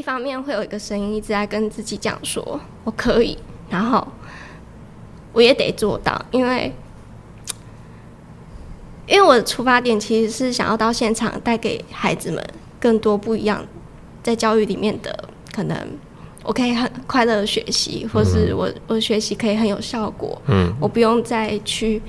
一方面会有一个声音一直在跟自己讲说我可以，然后我也得做到，因为因为我的出发点其实是想要到现场带给孩子们更多不一样，在教育里面的可能，我可以很快乐的学习，或是我我学习可以很有效果，嗯，我不用再去。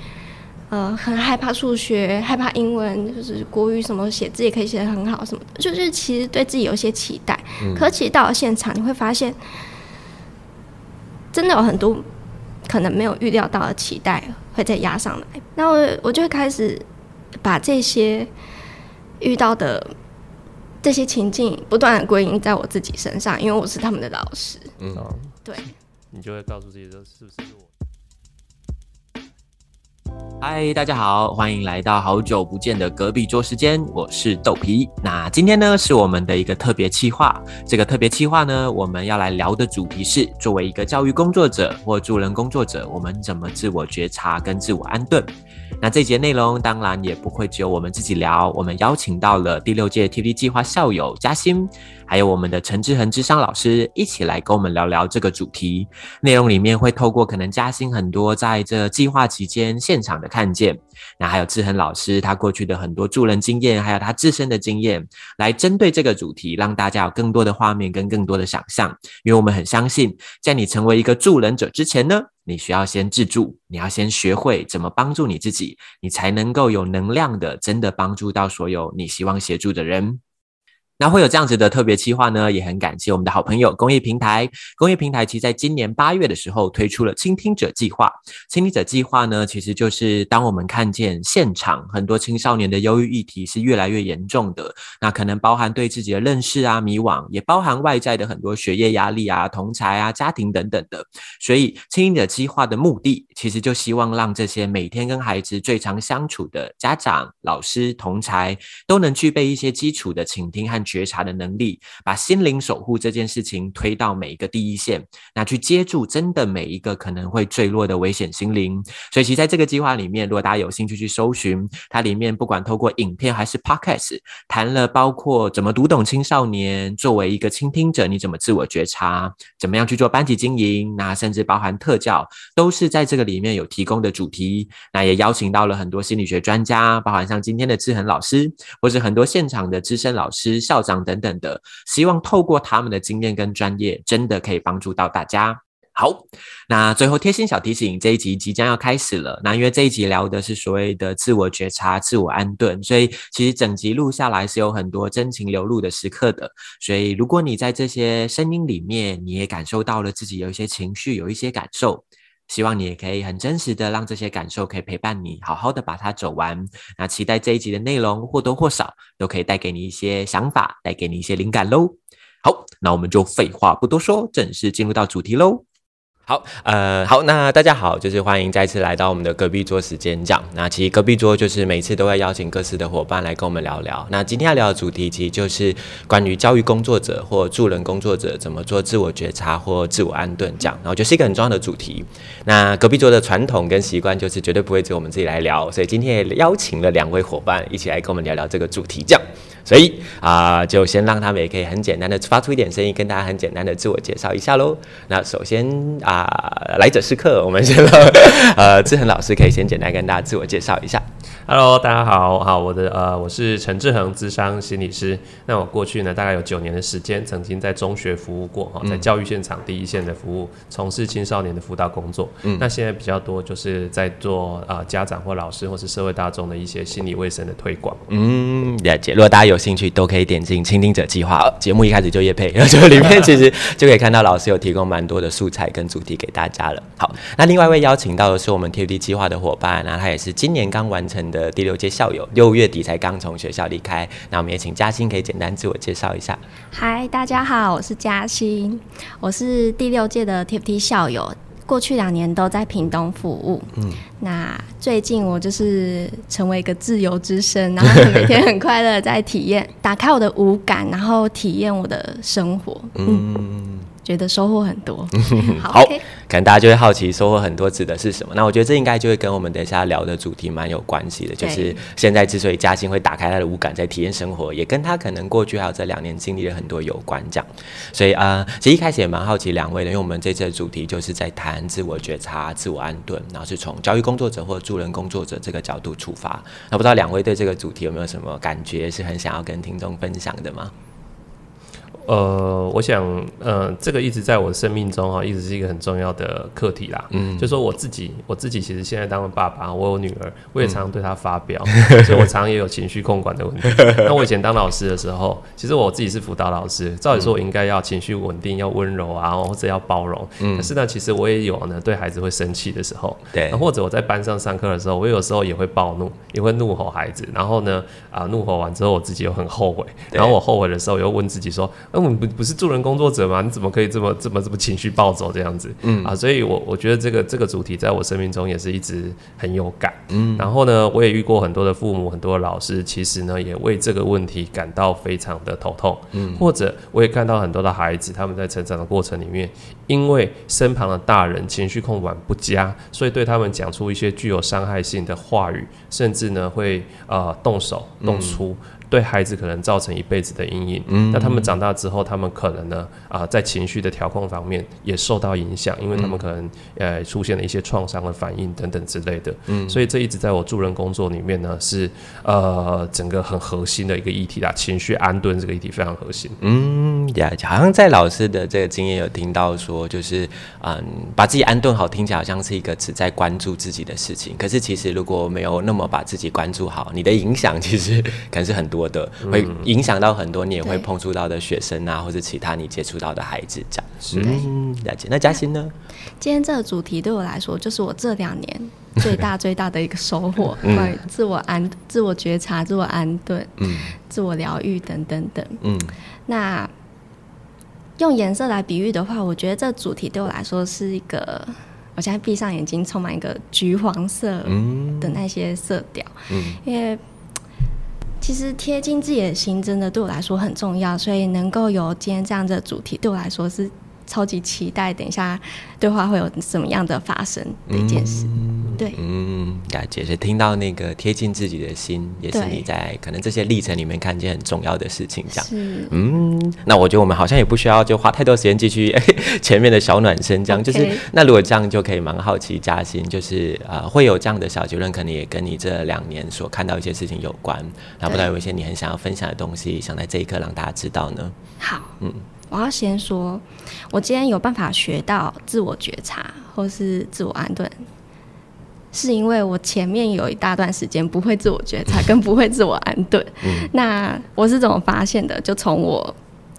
呃，很害怕数学，害怕英文，就是国语什么写字也可以写得很好什么的，就是其实对自己有些期待。嗯、可其实到了现场，你会发现，真的有很多可能没有预料到的期待会再压上来。那我我就会开始把这些遇到的这些情境不断的归因在我自己身上，因为我是他们的老师。嗯，对，你就会告诉自己说，是不是我？嗨，大家好，欢迎来到好久不见的隔壁桌时间，我是豆皮。那今天呢，是我们的一个特别企划。这个特别企划呢，我们要来聊的主题是：作为一个教育工作者或助人工作者，我们怎么自我觉察跟自我安顿？那这节内容当然也不会只有我们自己聊，我们邀请到了第六届 TV 计划校友嘉欣。还有我们的陈志恒智商老师一起来跟我们聊聊这个主题。内容里面会透过可能嘉兴很多在这计划期间现场的看见，那还有志恒老师他过去的很多助人经验，还有他自身的经验，来针对这个主题，让大家有更多的画面跟更多的想象。因为我们很相信，在你成为一个助人者之前呢，你需要先自助，你要先学会怎么帮助你自己，你才能够有能量的真的帮助到所有你希望协助的人。那会有这样子的特别企划呢，也很感谢我们的好朋友公益平台。公益平台其实在今年八月的时候推出了倾听者计划。倾听者计划呢，其实就是当我们看见现场很多青少年的忧郁议题是越来越严重的，那可能包含对自己的认识啊迷惘，也包含外在的很多学业压力啊、同才啊、家庭等等的。所以倾听者计划的目的，其实就希望让这些每天跟孩子最常相处的家长、老师、同才都能具备一些基础的倾听和。觉察的能力，把心灵守护这件事情推到每一个第一线，那去接住真的每一个可能会坠落的危险心灵。所以，其实在这个计划里面，如果大家有兴趣去搜寻，它里面不管透过影片还是 podcast，谈了包括怎么读懂青少年，作为一个倾听者，你怎么自我觉察，怎么样去做班级经营，那甚至包含特教，都是在这个里面有提供的主题。那也邀请到了很多心理学专家，包含像今天的志恒老师，或是很多现场的资深老师、校长等等的，希望透过他们的经验跟专业，真的可以帮助到大家。好，那最后贴心小提醒，这一集即将要开始了。那因为这一集聊的是所谓的自我觉察、自我安顿，所以其实整集录下来是有很多真情流露的时刻的。所以如果你在这些声音里面，你也感受到了自己有一些情绪，有一些感受。希望你也可以很真实的让这些感受可以陪伴你，好好的把它走完。那期待这一集的内容或多或少都可以带给你一些想法，带给你一些灵感喽。好，那我们就废话不多说，正式进入到主题喽。好，呃，好，那大家好，就是欢迎再次来到我们的隔壁桌时间讲。那其实隔壁桌就是每次都会邀请各式的伙伴来跟我们聊聊。那今天要聊的主题其实就是关于教育工作者或助人工作者怎么做自我觉察或自我安顿讲，然后就是一个很重要的主题。那隔壁桌的传统跟习惯就是绝对不会只有我们自己来聊，所以今天也邀请了两位伙伴一起来跟我们聊聊这个主题讲。所以啊、呃，就先让他们也可以很简单的发出一点声音，跟大家很简单的自我介绍一下喽。那首先啊、呃，来者是客，我们先让呃志恒老师可以先简单跟大家自我介绍一下。Hello，大家好，好，我的呃我是陈志恒，智商心理师。那我过去呢大概有九年的时间，曾经在中学服务过哈，在教育现场第一线的服务，从、嗯、事青少年的辅导工作。嗯，那现在比较多就是在做啊、呃、家长或老师或是社会大众的一些心理卫生的推广。嗯，了解。如果大家有有兴趣，都可以点进倾听者计划节目一开始就叶配，然后就里面其实就可以看到老师有提供蛮多的素材跟主题给大家了。好，那另外一位邀请到的是我们 TFT 计划的伙伴，那他也是今年刚完成的第六届校友，六月底才刚从学校离开。那我们也请嘉欣可以简单自我介绍一下。嗨，大家好，我是嘉欣，我是第六届的 TFT 校友。过去两年都在屏东服务，嗯，那最近我就是成为一个自由之身，然后每天很快乐在体验，打开我的五感，然后体验我的生活，嗯，嗯，觉得收获很多。好，好 okay、可能大家就会好奇收获很多指的是什么？那我觉得这应该就会跟我们等一下聊的主题蛮有关系的，就是现在之所以嘉欣会打开他的五感在体验生活，也跟他可能过去还有这两年经历了很多有关。这样，所以啊、呃，其实一开始也蛮好奇两位的，因为我们这次的主题就是在谈自我觉察、自我安顿，然后是从教育工作者或助人工作者这个角度出发。那不知道两位对这个主题有没有什么感觉，是很想要跟听众分享的吗？呃，我想，呃，这个一直在我的生命中哈，一直是一个很重要的课题啦。嗯，就说我自己，我自己其实现在当了爸爸，我有女儿，我也常常对她发飙，嗯、所以我常常也有情绪控管的问题。那我以前当老师的时候，其实我自己是辅导老师，照理说我应该要情绪稳定，要温柔啊，或者要包容。嗯，可是呢，其实我也有呢对孩子会生气的时候。对，或者我在班上上课的时候，我有时候也会暴怒，也会怒吼孩子。然后呢，啊，怒吼完之后，我自己又很后悔。然后我后悔的时候，又问自己说。那我们不不是助人工作者吗？你怎么可以这么这么这么情绪暴走这样子？嗯啊，所以我我觉得这个这个主题在我生命中也是一直很有感。嗯，然后呢，我也遇过很多的父母，很多的老师，其实呢也为这个问题感到非常的头痛。嗯，或者我也看到很多的孩子，他们在成长的过程里面，因为身旁的大人情绪控管不佳，所以对他们讲出一些具有伤害性的话语，甚至呢会呃动手动粗。嗯对孩子可能造成一辈子的阴影。嗯，那他们长大之后，他们可能呢啊、呃，在情绪的调控方面也受到影响，因为他们可能呃出现了一些创伤的反应等等之类的。嗯，所以这一直在我助人工作里面呢，是呃整个很核心的一个议题啦。情绪安顿这个议题非常核心。嗯，呀，好像在老师的这个经验有听到说，就是嗯，把自己安顿好，听起来好像是一个只在关注自己的事情。可是其实如果没有那么把自己关注好，你的影响其实 可能是很多。我的会影响到很多你也会碰触到的学生啊，或者其他你接触到的孩子，这样。是。了解。那嘉欣呢？今天这个主题对我来说，就是我这两年最大最大的一个收获，关于自我安、自我觉察、自我安顿、嗯，自我疗愈等等等。嗯，那用颜色来比喻的话，我觉得这主题对我来说是一个，我现在闭上眼睛，充满一个橘黄色的那些色调，嗯，因为。其实贴近自己的心，真的对我来说很重要，所以能够有今天这样的主题，对我来说是超级期待。等一下对话会有什么样的发生的一件事？嗯、对，嗯，感觉是听到那个贴近自己的心，也是你在可能这些历程里面看见很重要的事情。这样，是嗯，那我觉得我们好像也不需要就花太多时间继续、欸、前面的小暖身，这样就是那如果这样就可以蛮好奇，嘉欣就是呃会有这样的小结论，可能也跟你这两年所看到一些事情有关。那不知道有一些你很想要分享的东西，想在这一刻让大家知道呢？好，嗯。我要先说，我今天有办法学到自我觉察或是自我安顿，是因为我前面有一大段时间不会自我觉察，跟不会自我安顿。嗯、那我是怎么发现的？就从我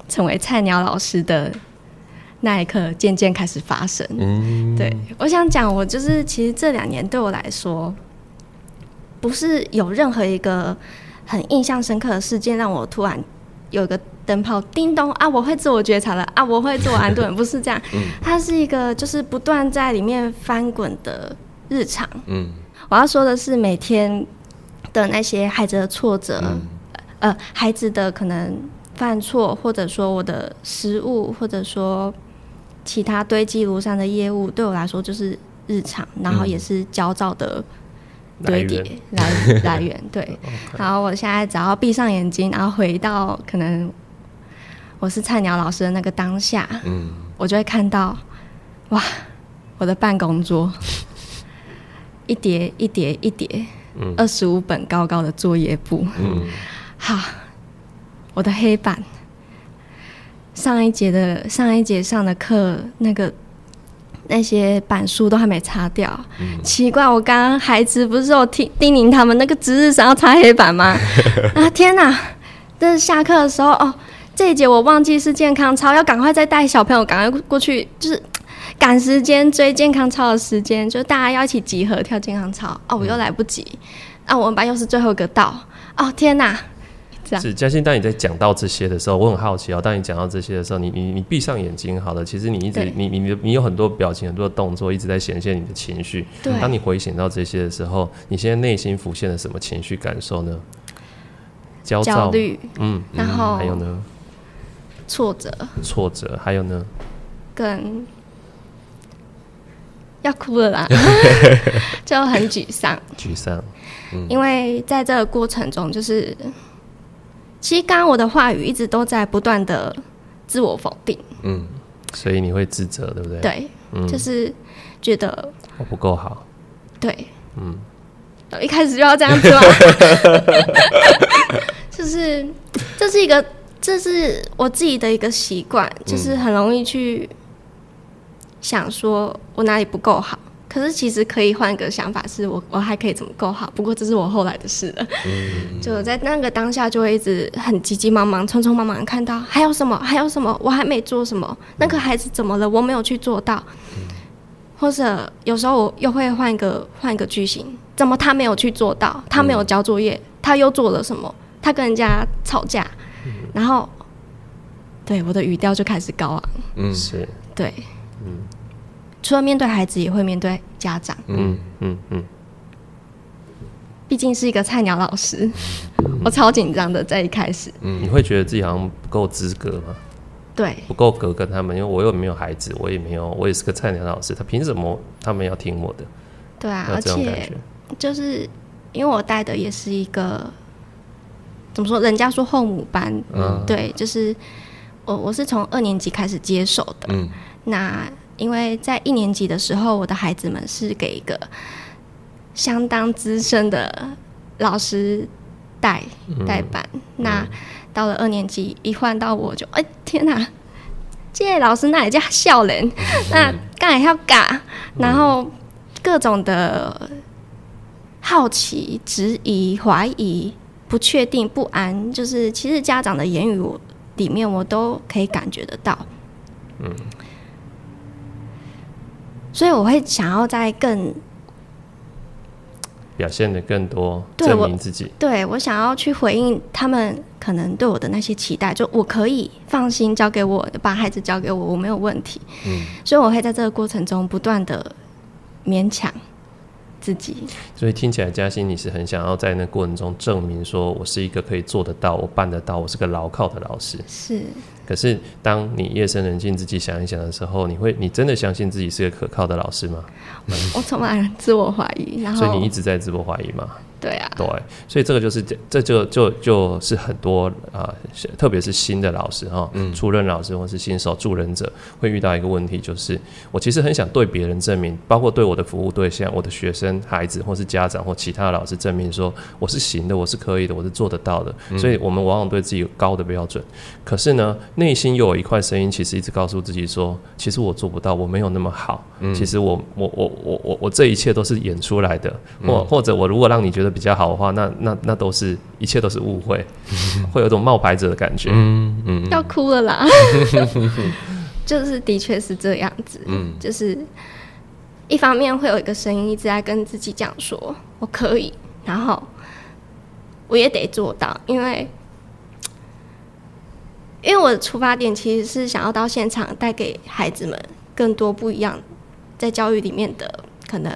成为菜鸟老师的那一刻，渐渐开始发生。嗯、对，我想讲，我就是其实这两年对我来说，不是有任何一个很印象深刻的事件让我突然有个。灯泡叮咚啊！我会自我觉察了啊！我会自我安顿，不是这样。嗯，它是一个就是不断在里面翻滚的日常。嗯，我要说的是每天的那些孩子的挫折，嗯、呃，孩子的可能犯错，或者说我的失误，或者说其他堆积如山的业务，对我来说就是日常，然后也是焦躁的。堆叠来源。来源对，然后我现在只要闭上眼睛，然后回到可能我是菜鸟老师的那个当下，嗯，我就会看到哇，我的办公桌一叠一叠一叠，嗯，二十五本高高的作业簿，嗯，好，我的黑板。上一节的上一节上的课那个。那些板书都还没擦掉，嗯、奇怪！我刚刚孩子不是有听叮咛他们那个值日生要擦黑板吗？啊天哪！但是下课的时候哦，这一节我忘记是健康操，要赶快再带小朋友赶快过去，就是赶时间追健康操的时间，就大家要一起集合跳健康操哦，我又来不及，啊，我们班又是最后一个到，哦天哪！是嘉欣，当你在讲到这些的时候，我很好奇哦。当你讲到这些的时候，你你你闭上眼睛，好了，其实你一直你你你你有很多表情，很多动作，一直在显现你的情绪。对。当你回想到这些的时候，你现在内心浮现了什么情绪感受呢？焦躁、焦虑，嗯，然后还有呢？挫折，挫折，还有呢？跟要哭了啦，就很沮丧。沮丧，嗯，因为在这个过程中，就是其实刚刚我的话语一直都在不断的自我否定，嗯，所以你会自责，对不对？对，嗯，就是觉得我不够好，对，嗯，一开始就要这样子吗？就是这是一个，这是我自己的一个习惯，就是很容易去。想说我哪里不够好，可是其实可以换个想法，是我我还可以怎么够好？不过这是我后来的事了。嗯，就在那个当下，就会一直很急急忙忙、匆匆忙忙，看到还有什么，还有什么，我还没做什么，那个孩子怎么了？我没有去做到。嗯，或者有时候我又会换一个换一个句型，怎么他没有去做到？他没有交作业，他又做了什么？他跟人家吵架，然后对我的语调就开始高昂。嗯，是对。嗯，除了面对孩子，也会面对家长。嗯嗯嗯，毕竟是一个菜鸟老师，嗯、我超紧张的，在一开始。嗯，你会觉得自己好像不够资格吗？对，不够格跟他们，因为我又没有孩子，我也没有，我也是个菜鸟老师，他凭什么他们要听我的？对啊，而且就是因为我带的也是一个怎么说？人家说后母班，嗯，对，就是我我是从二年级开始接手的，嗯。那因为在一年级的时候，我的孩子们是给一个相当资深的老师带带班。嗯、那到了二年级，一换到我就，哎天哪！这老师那也叫笑人，嗯、那刚才要嘎，然后各种的好奇、质疑、怀疑、不确定、不安，就是其实家长的言语里面，我都可以感觉得到。嗯。所以我会想要在更表现的更多，证明自己。对，我，想要去回应他们可能对我的那些期待，就我可以放心交给我，把孩子交给我，我没有问题。嗯，所以我会在这个过程中不断的勉强自己。所以听起来嘉欣你是很想要在那过程中证明说，我是一个可以做得到，我办得到，我是个牢靠的老师。是。可是，当你夜深人静自己想一想的时候，你会，你真的相信自己是个可靠的老师吗？我充满自我怀疑，然后，所以你一直在自我怀疑吗？对啊，对，所以这个就是这这就就就是很多啊、呃，特别是新的老师哈，嗯，初任老师或是新手助人者会遇到一个问题，就是我其实很想对别人证明，包括对我的服务对象、我的学生、孩子，或是家长或其他的老师证明说我是行的，我是可以的，我是做得到的。所以我们往往对自己有高的标准，可是呢，内心又有一块声音，其实一直告诉自己说，其实我做不到，我没有那么好。其实我我我我我我这一切都是演出来的，或或者我如果让你觉得。比较好的话，那那那都是一切都是误会，会有一种冒牌者的感觉，嗯嗯，要哭了啦，就是的确是这样子，嗯，就是一方面会有一个声音一直在跟自己讲说我可以，然后我也得做到，因为因为我的出发点其实是想要到现场带给孩子们更多不一样，在教育里面的可能。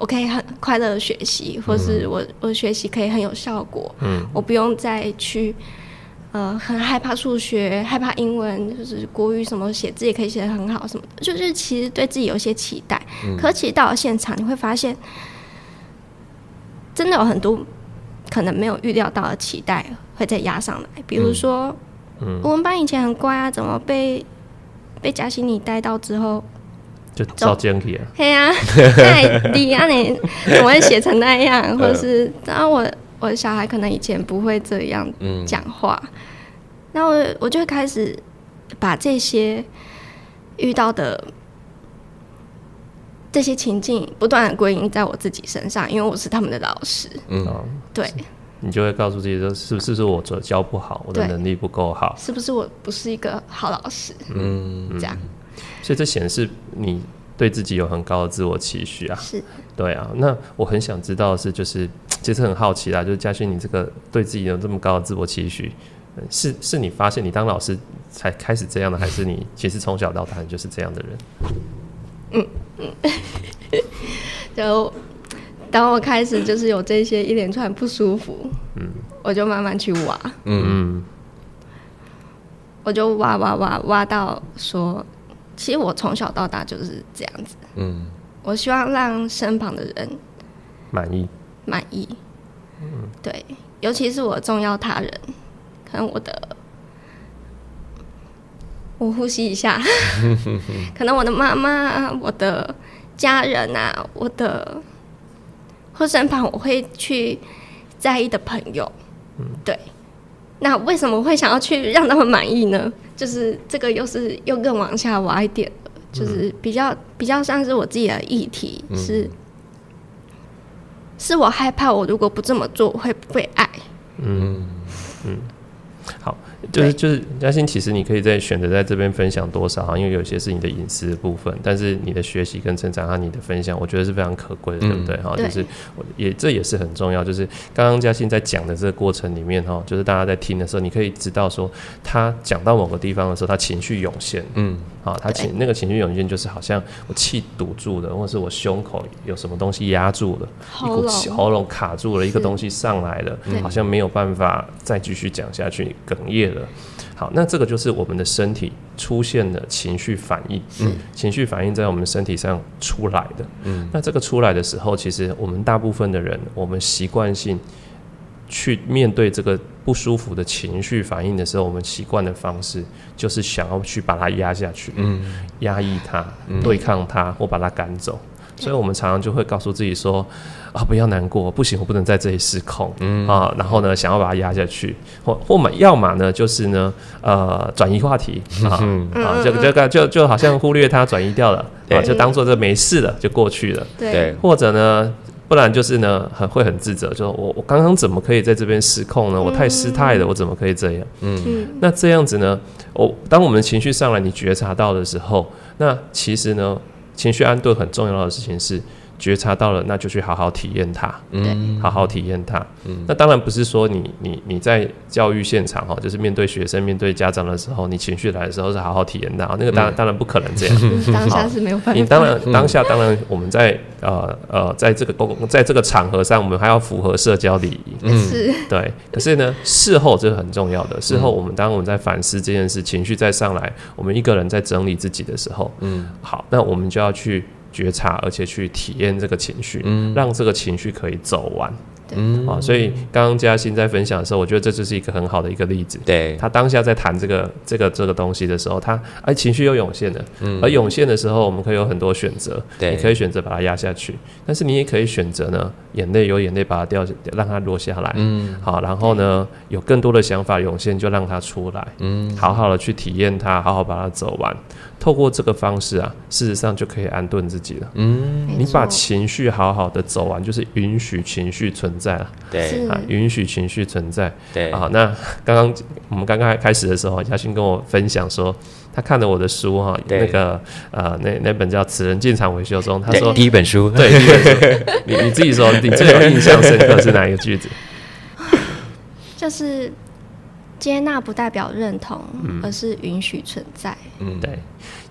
我可以很快乐的学习，或是我我学习可以很有效果。嗯，我不用再去呃很害怕数学，害怕英文，就是国语什么写字也可以写得很好什么的。就是其实对自己有一些期待，嗯、可其实到了现场你会发现，真的有很多可能没有预料到的期待会再压上来。比如说，嗯，我们班以前很乖啊，怎么被被佳馨你带到之后？就照这样啊！对啊，太低啊！你怎么会写成那样？或者是，然后我我的小孩可能以前不会这样讲话，然后我我就会开始把这些遇到的这些情境不断的归因在我自己身上，因为我是他们的老师。嗯，对，你就会告诉自己说，是不是是我做教不好，我的能力不够好？是不是我不是一个好老师？嗯，这样。所以这显示你对自己有很高的自我期许啊，是，对啊。那我很想知道的是，就是其实很好奇啦，就是嘉勋，你这个对自己有这么高的自我期许，是是你发现你当老师才开始这样的，还是你其实从小到大就是这样的人？嗯嗯，就当我开始就是有这些一连串不舒服，嗯，我就慢慢去挖，嗯嗯，我就挖挖挖挖到说。其实我从小到大就是这样子。嗯，我希望让身旁的人满意，满意。嗯，对，尤其是我重要他人，可能我的，我呼吸一下 可能我的妈妈、我的家人啊，我的或身旁我会去在意的朋友。嗯，对。那为什么会想要去让他们满意呢？就是这个又是又更往下挖一点，就是比较比较像是我自己的议题，是、嗯、是我害怕我如果不这么做会不会爱？嗯嗯，好。就是就是嘉欣，其实你可以在选择在这边分享多少啊，因为有些是你的隐私的部分，但是你的学习跟成长和你的分享，我觉得是非常可贵的，对不对哈？就是我也这也是很重要。就是刚刚嘉欣在讲的这个过程里面哈，就是大家在听的时候，你可以知道说，他讲到某个地方的时候，他情绪涌现，嗯，啊，他情那个情绪涌现就是好像我气堵住了，或是我胸口有什么东西压住了，一股气喉咙卡住了，一个东西上来了，好像没有办法再继续讲下去，哽咽了。好，那这个就是我们的身体出现的情绪反应，嗯，情绪反应在我们身体上出来的，嗯，那这个出来的时候，其实我们大部分的人，我们习惯性去面对这个不舒服的情绪反应的时候，我们习惯的方式就是想要去把它压下去，嗯，压抑它，对抗它，或把它赶走。所以，我们常常就会告诉自己说：“啊，不要难过，不行，我不能在这里失控。”嗯啊，然后呢，想要把它压下去，或或嘛，要么呢，就是呢，呃，转移话题啊，嗯、啊，就这个就就好像忽略它，转移掉了，啊，就当做这没事了，就过去了。对，或者呢，不然就是呢，很会很自责，就我我刚刚怎么可以在这边失控呢？我太失态了，我怎么可以这样？嗯，那这样子呢，我当我们情绪上来，你觉察到的时候，那其实呢？情绪安顿很重要的事情是觉察到了，那就去好好体验它，嗯，好好体验它。嗯，那当然不是说你你你在教育现场哈，就是面对学生、面对家长的时候，你情绪来的时候是好好体验它，那个当然当然不可能这样。当下是没有办法。你当然当下当然我们在呃呃在这个公在这个场合上，我们还要符合社交礼仪。嗯，是。对。可是呢，事后这是很重要的。事后我们当我们在反思这件事，情绪再上来，我们一个人在整理自己的时候，嗯，好，那我们就要去。觉察，而且去体验这个情绪，嗯，让这个情绪可以走完。嗯啊，所以刚刚嘉欣在分享的时候，我觉得这就是一个很好的一个例子。对，他当下在谈这个这个这个东西的时候，他哎情绪又涌现了。嗯，而涌现的时候，我们可以有很多选择。对，你可以选择把它压下去，但是你也可以选择呢，眼泪有眼泪把它掉，让它落下来。嗯，好，然后呢，有更多的想法涌现，就让它出来。嗯，好好的去体验它，好好把它走完。透过这个方式啊，事实上就可以安顿自己了。嗯，你把情绪好好的走完，就是允许情绪存在了。对啊，允许情绪存在。对啊，那刚刚我们刚刚开始的时候，嘉欣跟我分享说，他看了我的书哈，那个呃，那那本叫《此人进场维修中》，他说第一本书，对，第一本书。你你自己说，你最有印象深刻是哪一个句子？就是。接纳不代表认同，而是允许存在。嗯，对，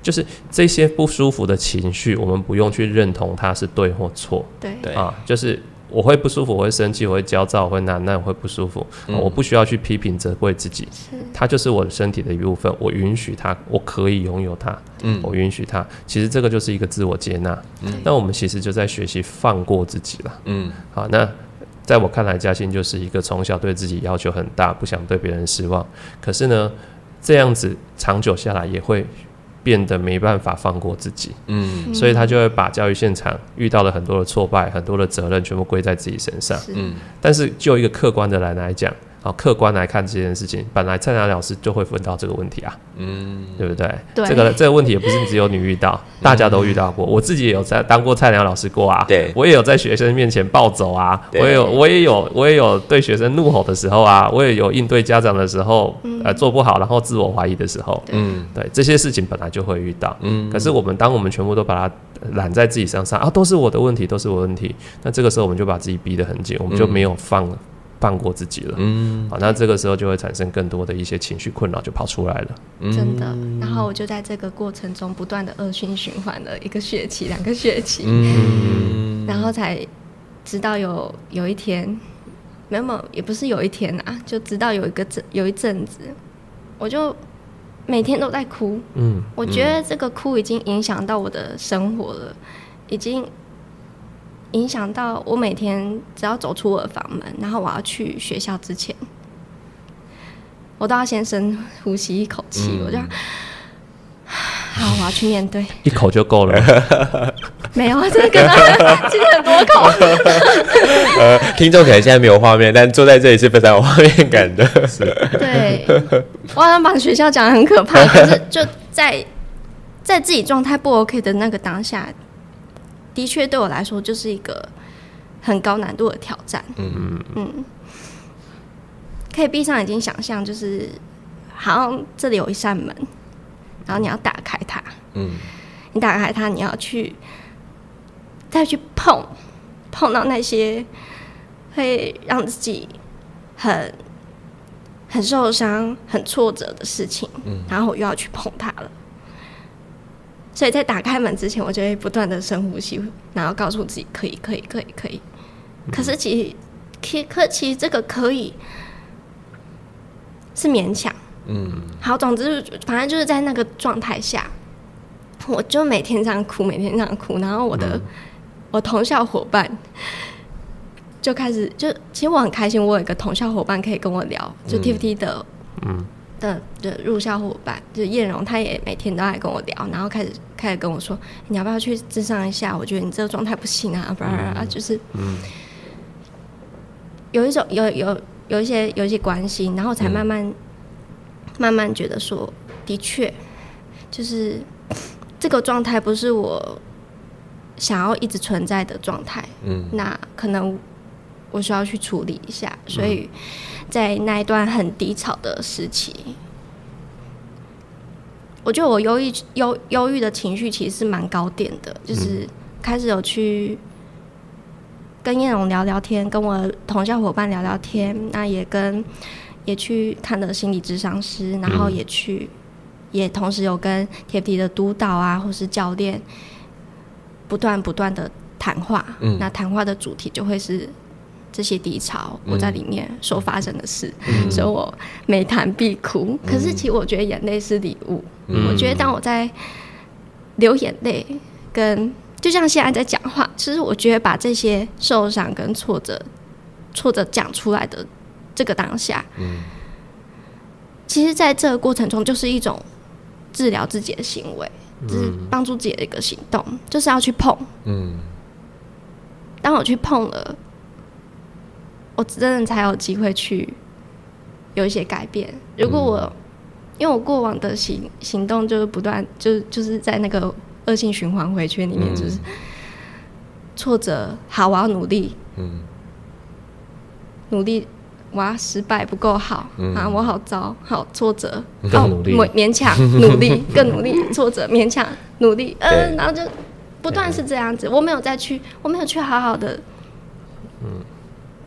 就是这些不舒服的情绪，我们不用去认同它是对或错。对对啊，就是我会不舒服，我会生气，我会焦躁，我会难耐，我会不舒服。嗯，我不需要去批评责怪自己，是它就是我的身体的一部分，我允许它，我可以拥有它。嗯，我允许它。其实这个就是一个自我接纳。嗯，那我们其实就在学习放过自己了。嗯，好，那。在我看来，嘉欣就是一个从小对自己要求很大，不想对别人失望。可是呢，这样子长久下来也会变得没办法放过自己。嗯，所以他就会把教育现场遇到了很多的挫败、很多的责任，全部归在自己身上。嗯，但是就一个客观的来来讲。好，客观来看这件事情，本来菜鸟老师就会问到这个问题啊，嗯，对不对？对，这个这个问题也不是只有你遇到，大家都遇到过。我自己也有在当过菜鸟老师过啊，对，我也有在学生面前暴走啊，我也有我也有我也有对学生怒吼的时候啊，我也有应对家长的时候，呃，做不好然后自我怀疑的时候，嗯，对，这些事情本来就会遇到，嗯，可是我们当我们全部都把它揽在自己身上啊，都是我的问题，都是我的问题，那这个时候我们就把自己逼得很紧，我们就没有放了。放过自己了，嗯，好，那这个时候就会产生更多的一些情绪困扰，就跑出来了，真的。然后我就在这个过程中不断的恶性循环了一个学期、两个学期，嗯，然后才直到有有一天，没有，也不是有一天啊，就直到有一个阵有一阵子，我就每天都在哭。嗯，我觉得这个哭已经影响到我的生活了，已经影响到我每天只要走出我的房门，然后我要去学校之前，我都要先深呼吸一口气，嗯、我 就好，我要去面对，一口就够了。没有，这个其实很多口。呃，听众可能现在没有画面，但坐在这里是非常有画面感的。是。对，我好像把学校讲的很可怕，可是就在在自己状态不 OK 的那个当下，的确对我来说就是一个很高难度的挑战。嗯嗯嗯。可以闭上眼睛想象，就是好像这里有一扇门，然后你要打开它。嗯。你打开它，你要去。再去碰，碰到那些会让自己很很受伤、很挫折的事情，嗯，然后我又要去碰它了。所以在打开门之前，我就会不断的深呼吸，然后告诉自己可以、可以、可以、可以。可是其实，其可其实这个可以是勉强，嗯。好，总之反正就是在那个状态下，我就每天这样哭，每天这样哭，然后我的。我同校伙伴就开始就，其实我很开心，我有一个同校伙伴可以跟我聊，就 TFT 的，嗯，的的入校伙伴，就艳荣，他也每天都来跟我聊，然后开始开始跟我说，你要不要去咨商一下？我觉得你这个状态不行啊，不然啊，就是，嗯，有一种有有有一些有一些关心，然后才慢慢慢慢觉得说，的确，就是这个状态不是我。想要一直存在的状态，嗯，那可能我需要去处理一下。所以在那一段很低潮的时期，我觉得我忧郁、忧忧郁的情绪其实是蛮高点的，就是开始有去跟燕荣聊聊天，跟我同校伙伴聊聊天，那也跟也去看了心理咨商师，然后也去也同时有跟 TFT 的督导啊，或是教练。不断不断的谈话，嗯、那谈话的主题就会是这些低潮，嗯、我在里面所发生的事，嗯、所以我每谈必哭。嗯、可是其实我觉得眼泪是礼物，嗯、我觉得当我在流眼泪，跟就像现在在讲话，其实我觉得把这些受伤跟挫折、挫折讲出来的这个当下，嗯、其实在这个过程中就是一种治疗自己的行为。就是帮助自己的一个行动，就是要去碰。嗯，当我去碰了，我真的才有机会去有一些改变。如果我因为我过往的行行动就是不断，就是就是在那个恶性循环回圈里面，就是挫折。好，我要努力。嗯，努力。哇，失败不够好、嗯、啊！我好糟，好挫折，好勉勉强努力，更努力，挫折，勉强努力，嗯、呃，然后就不断是这样子。我没有再去，我没有去好好的，嗯，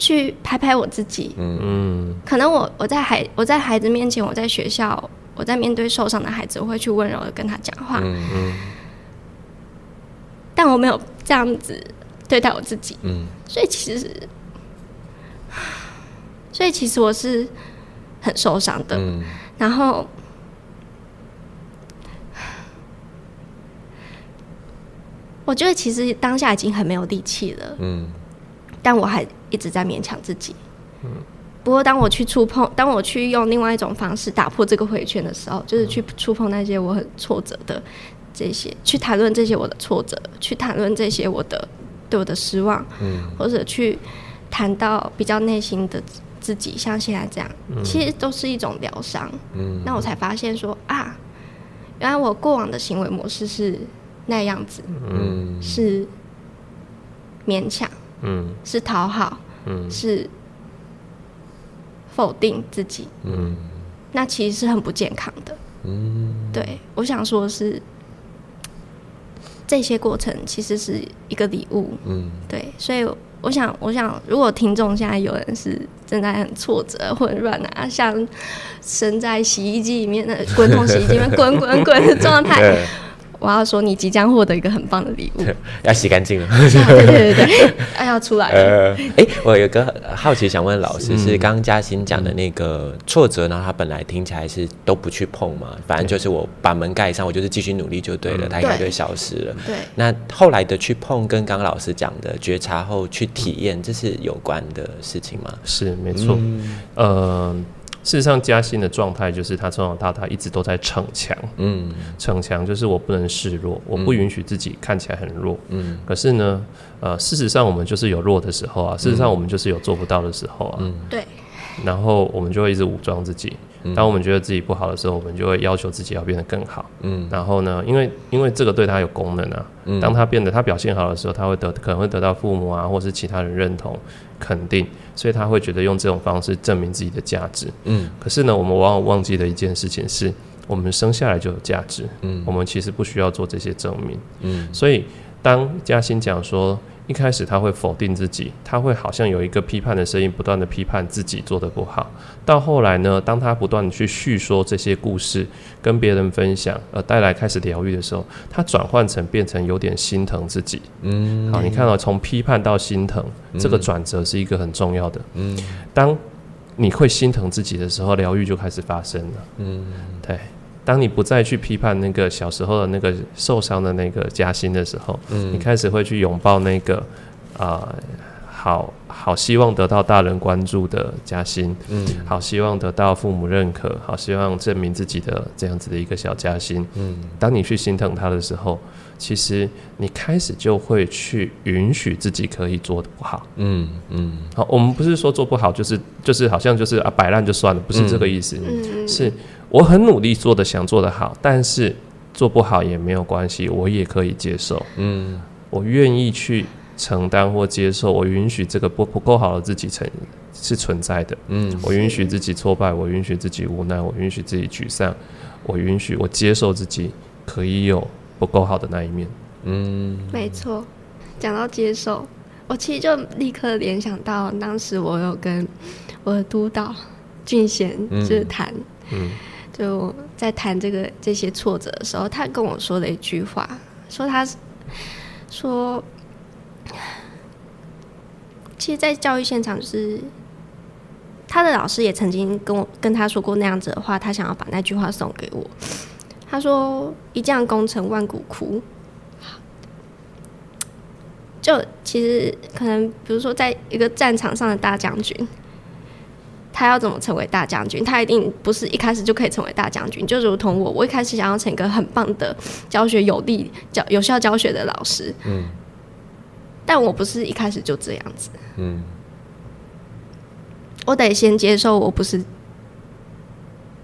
去拍拍我自己，嗯，可能我我在孩我在孩子面前，我在学校，我在面对受伤的孩子，我会去温柔的跟他讲话，嗯嗯，但我没有这样子对待我自己，嗯，所以其实。所以其实我是很受伤的，嗯、然后我觉得其实当下已经很没有力气了，嗯，但我还一直在勉强自己，嗯。不过当我去触碰，当我去用另外一种方式打破这个回圈的时候，就是去触碰那些我很挫折的这些，去谈论这些我的挫折，去谈论这些我的对我的失望，嗯，或者去谈到比较内心的。自己像现在这样，嗯、其实都是一种疗伤。嗯，那我才发现说啊，原来我过往的行为模式是那样子，嗯，是勉强，嗯，是讨好，嗯，是否定自己，嗯，那其实是很不健康的。嗯，对，我想说的是，这些过程其实是一个礼物。嗯，对，所以。我想，我想，如果听众现在有人是正在很挫折、混乱啊，像身在洗衣机里面的 滚筒洗衣机里面滚滚滚的状态，我要说你即将获得一个很棒的礼物，要洗干净了。对对对对，哎，要出来了。呃，哎，我有个好奇想问老师，是刚刚嘉欣讲的那个挫折呢？他本来听起来是都不去碰嘛，反正就是我把门盖上，我就是继续努力就对了，他应该就会消失了。对。那后来的去碰，跟刚刚老师讲的觉察后去体验，这是有关的事情吗？是，没错。呃。事实上，嘉欣的状态就是他从小到大一直都在逞强，嗯，逞强就是我不能示弱，我不允许自己看起来很弱，嗯。可是呢，呃，事实上我们就是有弱的时候啊，事实上我们就是有做不到的时候啊，嗯，对。然后我们就会一直武装自己，当我们觉得自己不好的时候，我们就会要求自己要变得更好，嗯。然后呢，因为因为这个对他有功能啊，当他变得他表现好的时候，他会得可能会得到父母啊或是其他人认同肯定。所以他会觉得用这种方式证明自己的价值。嗯，可是呢，我们往往忘记的一件事情是，我们生下来就有价值。嗯，我们其实不需要做这些证明。嗯，所以当嘉欣讲说，一开始他会否定自己，他会好像有一个批判的声音，不断的批判自己做的不好。到后来呢，当他不断的去叙说这些故事，跟别人分享，而带来开始疗愈的时候，他转换成变成有点心疼自己。嗯，好，你看到从批判到心疼，这个转折是一个很重要的。嗯，当你会心疼自己的时候，疗愈就开始发生了。嗯，对。当你不再去批判那个小时候的那个受伤的那个嘉欣的时候，嗯，你开始会去拥抱那个啊、呃，好好希望得到大人关注的嘉欣，嗯，好希望得到父母认可，好希望证明自己的这样子的一个小嘉欣，嗯，当你去心疼他的时候，其实你开始就会去允许自己可以做的不好，嗯嗯，好，我们不是说做不好就是就是好像就是啊摆烂就算了，不是这个意思，嗯，是。我很努力做的，想做的好，但是做不好也没有关系，我也可以接受。嗯，我愿意去承担或接受，我允许这个不不够好的自己存是存在的。嗯，我允许自己挫败，我允许自己无奈，我允许自己沮丧，我允许我接受自己可以有不够好的那一面。嗯，没错。讲到接受，我其实就立刻联想到当时我有跟我的督导俊贤就是谈。嗯。嗯就在谈这个这些挫折的时候，他跟我说了一句话，说他说，其实，在教育现场，就是他的老师也曾经跟我跟他说过那样子的话，他想要把那句话送给我。他说：“一将功成万骨枯。”就其实可能，比如说，在一个战场上的大将军。他要怎么成为大将军？他一定不是一开始就可以成为大将军。就如同我，我一开始想要成一个很棒的教学有力、教有效教学的老师。嗯。但我不是一开始就这样子。嗯。我得先接受我不是，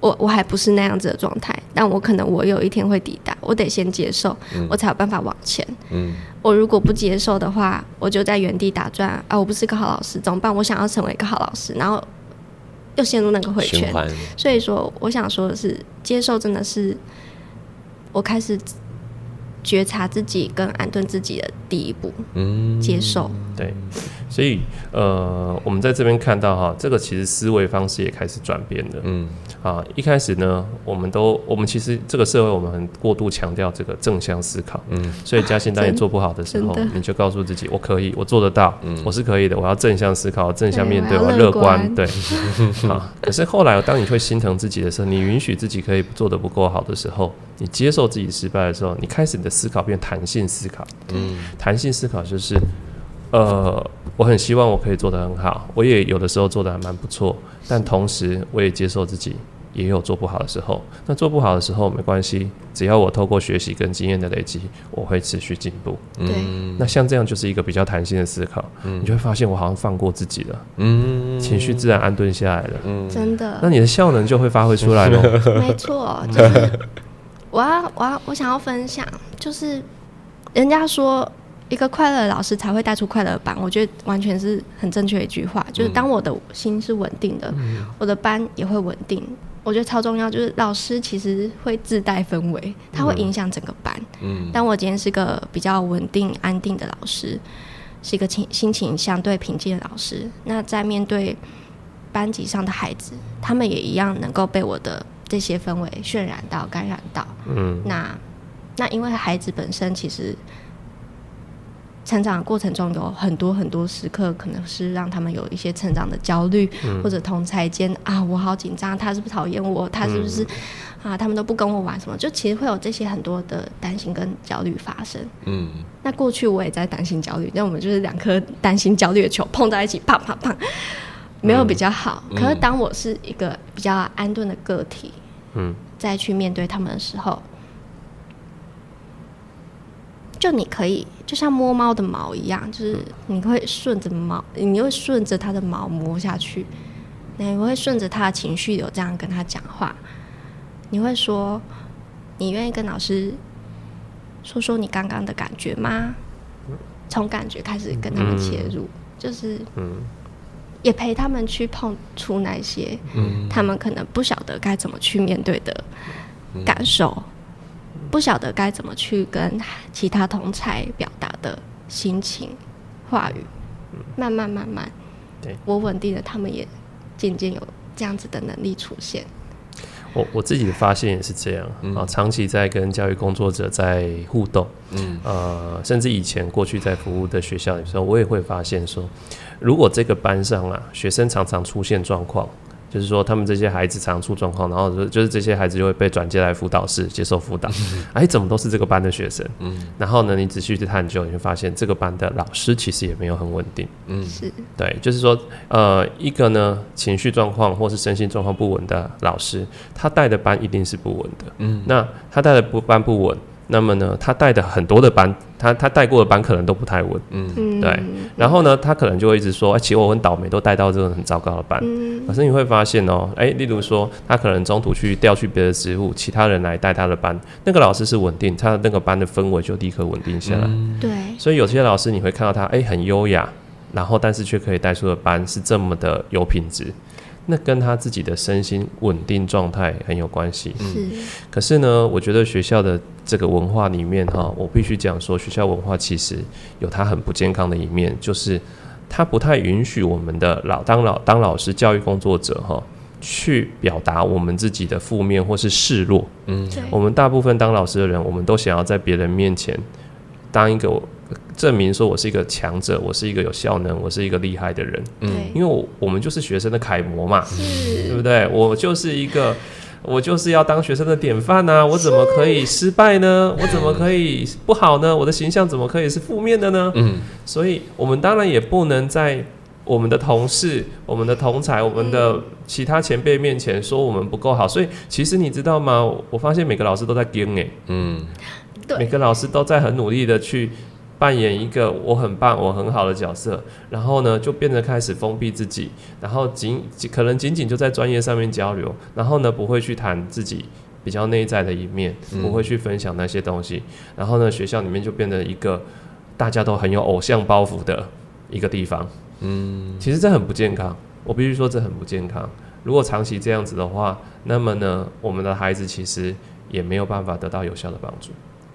我我还不是那样子的状态。但我可能我有一天会抵达。我得先接受，我才有办法往前。嗯。我如果不接受的话，我就在原地打转啊！我不是个好老师，怎么办？我想要成为一个好老师，然后。又陷入那个回圈，所以说，我想说的是，接受真的是我开始觉察自己跟安顿自己的第一步。嗯，接受，对。所以，呃，我们在这边看到哈，这个其实思维方式也开始转变了。嗯，啊，一开始呢，我们都，我们其实这个社会，我们很过度强调这个正向思考。嗯，所以嘉欣当你做不好的时候，你就告诉自己，我可以，我做得到，嗯，我是可以的，我要正向思考，正向面对，我要乐观，对。啊，可是后来，当你会心疼自己的时候，你允许自己可以做得不够好的时候，你接受自己失败的时候，你开始你的思考变弹性思考。嗯，弹性思考就是。呃，我很希望我可以做得很好，我也有的时候做得还蛮不错，但同时我也接受自己也有做不好的时候。那做不好的时候没关系，只要我透过学习跟经验的累积，我会持续进步。对，那像这样就是一个比较弹性的思考，嗯，你就会发现我好像放过自己了，嗯，情绪自然安顿下来了，嗯，真的。那你的效能就会发挥出来了。没错，就是我要我要我想要分享，就是人家说。一个快乐的老师才会带出快乐的班，我觉得完全是很正确的一句话。就是当我的心是稳定的，嗯、我的班也会稳定。我觉得超重要，就是老师其实会自带氛围，它会影响整个班。嗯，但我今天是个比较稳定、安定的老师，是一个情心情相对平静的老师，那在面对班级上的孩子，他们也一样能够被我的这些氛围渲染到、感染到。嗯，那。那因为孩子本身其实成长的过程中有很多很多时刻，可能是让他们有一些成长的焦虑，嗯、或者同才间啊，我好紧张，他是不是讨厌我？他是不是、嗯、啊？他们都不跟我玩什么？就其实会有这些很多的担心跟焦虑发生。嗯，那过去我也在担心焦虑，那我们就是两颗担心焦虑的球碰在一起，砰砰砰，没有比较好。嗯、可是当我是一个比较安顿的个体，嗯，再去面对他们的时候。就你可以，就像摸猫的毛一样，就是你会顺着毛，你会顺着它的毛摸下去，你会顺着他的情绪有这样跟他讲话。你会说，你愿意跟老师说说你刚刚的感觉吗？从感觉开始跟他们切入，就是，也陪他们去碰触那些，他们可能不晓得该怎么去面对的感受。不晓得该怎么去跟其他同才表达的心情、话语，慢慢慢慢，对，我稳定了，他们也渐渐有这样子的能力出现。我我自己的发现也是这样啊，嗯、长期在跟教育工作者在互动，嗯，呃，甚至以前过去在服务的学校的时候，我也会发现说，如果这个班上啊，学生常常出现状况。就是说，他们这些孩子常出状况，然后就就是这些孩子就会被转接来辅导室接受辅导。哎，怎么都是这个班的学生？嗯，然后呢，你仔细去探究，你会发现这个班的老师其实也没有很稳定。嗯，是对，就是说，呃，一个呢情绪状况或是身心状况不稳的老师，他带的班一定是不稳的。嗯，那他带的不班不稳。那么呢，他带的很多的班，他他带过的班可能都不太稳，嗯，对。然后呢，他可能就会一直说，哎，其实我很倒霉，都带到这种很糟糕的班。嗯，可是你会发现哦，哎，例如说，他可能中途去调去别的职务，其他人来带他的班，那个老师是稳定，他的那个班的氛围就立刻稳定下来。嗯，对。所以有些老师你会看到他，哎，很优雅，然后但是却可以带出的班是这么的有品质。那跟他自己的身心稳定状态很有关系。是，可是呢，我觉得学校的这个文化里面哈，我必须讲说，学校文化其实有它很不健康的一面，就是它不太允许我们的老当老当老师、教育工作者哈，去表达我们自己的负面或是示弱。嗯，我们大部分当老师的人，我们都想要在别人面前当一个。证明说我是一个强者，我是一个有效能，我是一个厉害的人。嗯，因为我我们就是学生的楷模嘛，是对不对？我就是一个，我就是要当学生的典范呐、啊。我怎么可以失败呢？我怎么可以不好呢？我的形象怎么可以是负面的呢？嗯，所以我们当然也不能在我们的同事、我们的同才、我们的其他前辈面前说我们不够好。所以其实你知道吗？我发现每个老师都在跟哎，嗯，对，每个老师都在很努力的去。扮演一个我很棒、我很好的角色，然后呢，就变得开始封闭自己，然后仅可能仅仅就在专业上面交流，然后呢，不会去谈自己比较内在的一面，不会去分享那些东西，嗯、然后呢，学校里面就变得一个大家都很有偶像包袱的一个地方。嗯，其实这很不健康，我必须说这很不健康。如果长期这样子的话，那么呢，我们的孩子其实也没有办法得到有效的帮助。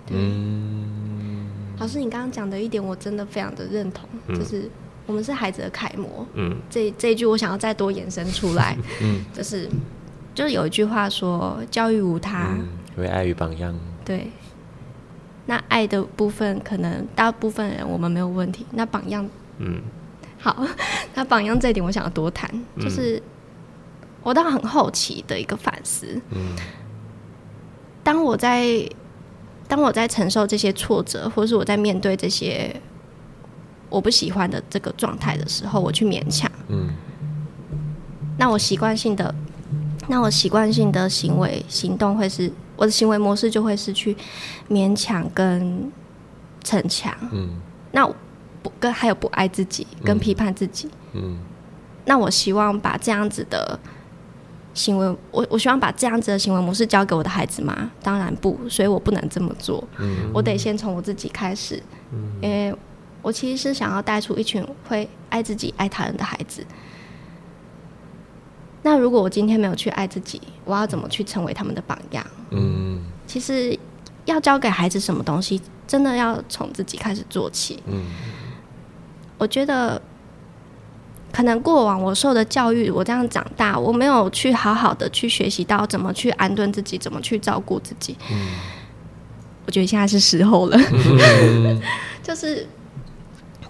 嗯。老师，你刚刚讲的一点，我真的非常的认同，嗯、就是我们是孩子的楷模。嗯，这这一句我想要再多延伸出来。嗯，就是就是有一句话说，教育无他，为爱与榜样。对，那爱的部分可能大部分人我们没有问题，那榜样，嗯，好，那榜样这一点我想要多谈，就是我倒很好奇的一个反思。嗯，当我在。当我在承受这些挫折，或是我在面对这些我不喜欢的这个状态的时候，我去勉强，嗯，那我习惯性的，那我习惯性的行为行动会是我的行为模式就会是去勉强跟逞强，嗯，那不跟还有不爱自己跟批判自己，嗯，那我希望把这样子的。行为，我我希望把这样子的行为模式教给我的孩子吗？当然不，所以我不能这么做。嗯，我得先从我自己开始。嗯，因为我其实是想要带出一群会爱自己、爱他人的孩子。那如果我今天没有去爱自己，我要怎么去成为他们的榜样？嗯，其实要教给孩子什么东西，真的要从自己开始做起。嗯，我觉得。可能过往我受的教育，我这样长大，我没有去好好的去学习到怎么去安顿自己，怎么去照顾自己。嗯。我觉得现在是时候了。嗯、就是，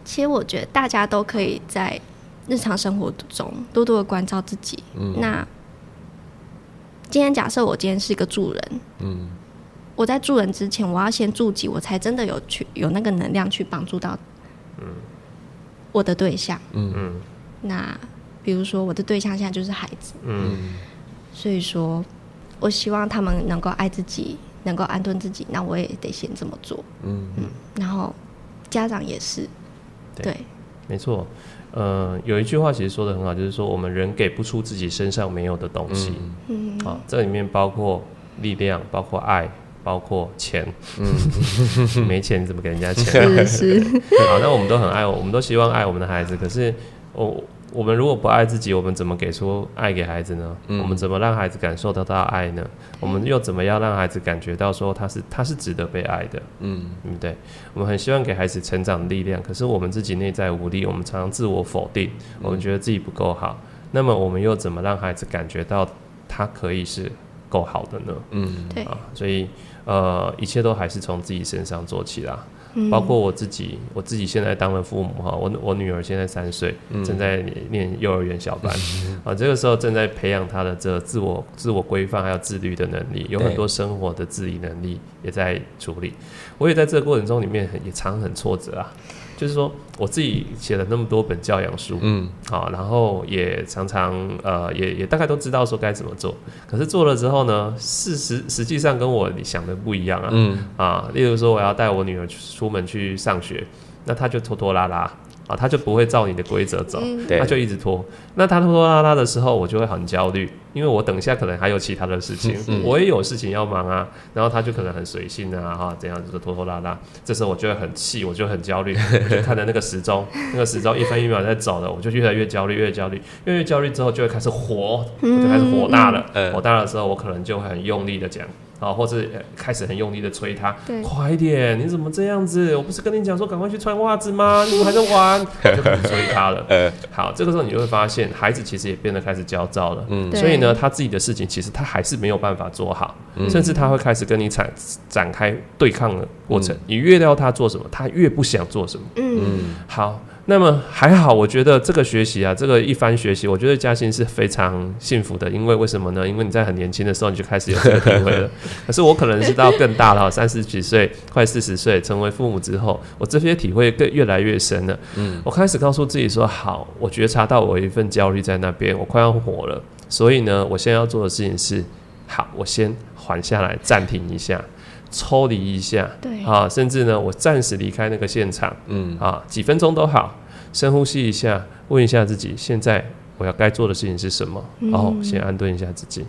其实我觉得大家都可以在日常生活中多多的关照自己。嗯、那今天假设我今天是一个助人，嗯，我在助人之前，我要先助己，我才真的有去有那个能量去帮助到，我的对象。嗯嗯。那比如说，我的对象现在就是孩子。嗯。所以说，我希望他们能够爱自己，能够安顿自己。那我也得先这么做。嗯嗯。然后家长也是。对。对没错。呃，有一句话其实说的很好，就是说我们人给不出自己身上没有的东西。嗯。啊，这里面包括力量，包括爱，包括钱。嗯。没钱你怎么给人家钱？是是。好，那我们都很爱，我们都希望爱我们的孩子。可是我。我们如果不爱自己，我们怎么给出爱给孩子呢？嗯、我们怎么让孩子感受得到爱呢？我们又怎么样让孩子感觉到说他是他是值得被爱的？嗯，对不对？我们很希望给孩子成长的力量，可是我们自己内在无力，我们常常自我否定，我们觉得自己不够好。嗯、那么我们又怎么让孩子感觉到他可以是够好的呢？嗯，对啊，所以呃，一切都还是从自己身上做起啦。包括我自己，我自己现在当了父母哈，我我女儿现在三岁，正在念幼儿园小班，啊，这个时候正在培养她的这自我自我规范还有自律的能力，有很多生活的自理能力也在处理。我也在这个过程中里面很也常很挫折啊。就是说，我自己写了那么多本教养书，嗯，好，然后也常常呃，也也大概都知道说该怎么做，可是做了之后呢，事实实际上跟我想的不一样啊，嗯，啊，例如说我要带我女儿出门去上学，那她就拖拖拉拉。啊，他就不会照你的规则走，嗯、他就一直拖。那他拖拖拉拉的时候，我就会很焦虑，因为我等一下可能还有其他的事情，嗯、我也有事情要忙啊。然后他就可能很随性啊，哈，这样子拖拖拉拉。这时候我就会很气，我就很焦虑，我就看着那个时钟，那个时钟一分一秒在走了，我就越来越焦虑，越焦虑，越来越焦虑之后就会开始火，我就开始火大了。嗯、火大的时候，我可能就会很用力的讲。啊，或者开始很用力的催他，对快一点！你怎么这样子？我不是跟你讲说赶快去穿袜子吗？你怎么还在玩？就开始催他了。呃，好，这个时候你就会发现，孩子其实也变得开始焦躁了。嗯，所以呢，他自己的事情其实他还是没有办法做好，嗯、甚至他会开始跟你展展开对抗的过程。嗯、你越要他做什么，他越不想做什么。嗯，好。那么还好，我觉得这个学习啊，这个一番学习，我觉得嘉欣是非常幸福的。因为为什么呢？因为你在很年轻的时候你就开始有这个体会了。可是我可能是到更大了，三十几岁，快四十岁，成为父母之后，我这些体会更越来越深了。嗯，我开始告诉自己说：好，我觉察到我有一份焦虑在那边，我快要火了。所以呢，我现在要做的事情是：好，我先缓下来，暂停一下。抽离一下，对。啊，甚至呢，我暂时离开那个现场，嗯。啊，几分钟都好，深呼吸一下，问一下自己，现在我要该做的事情是什么？然后、嗯、先安顿一下自己，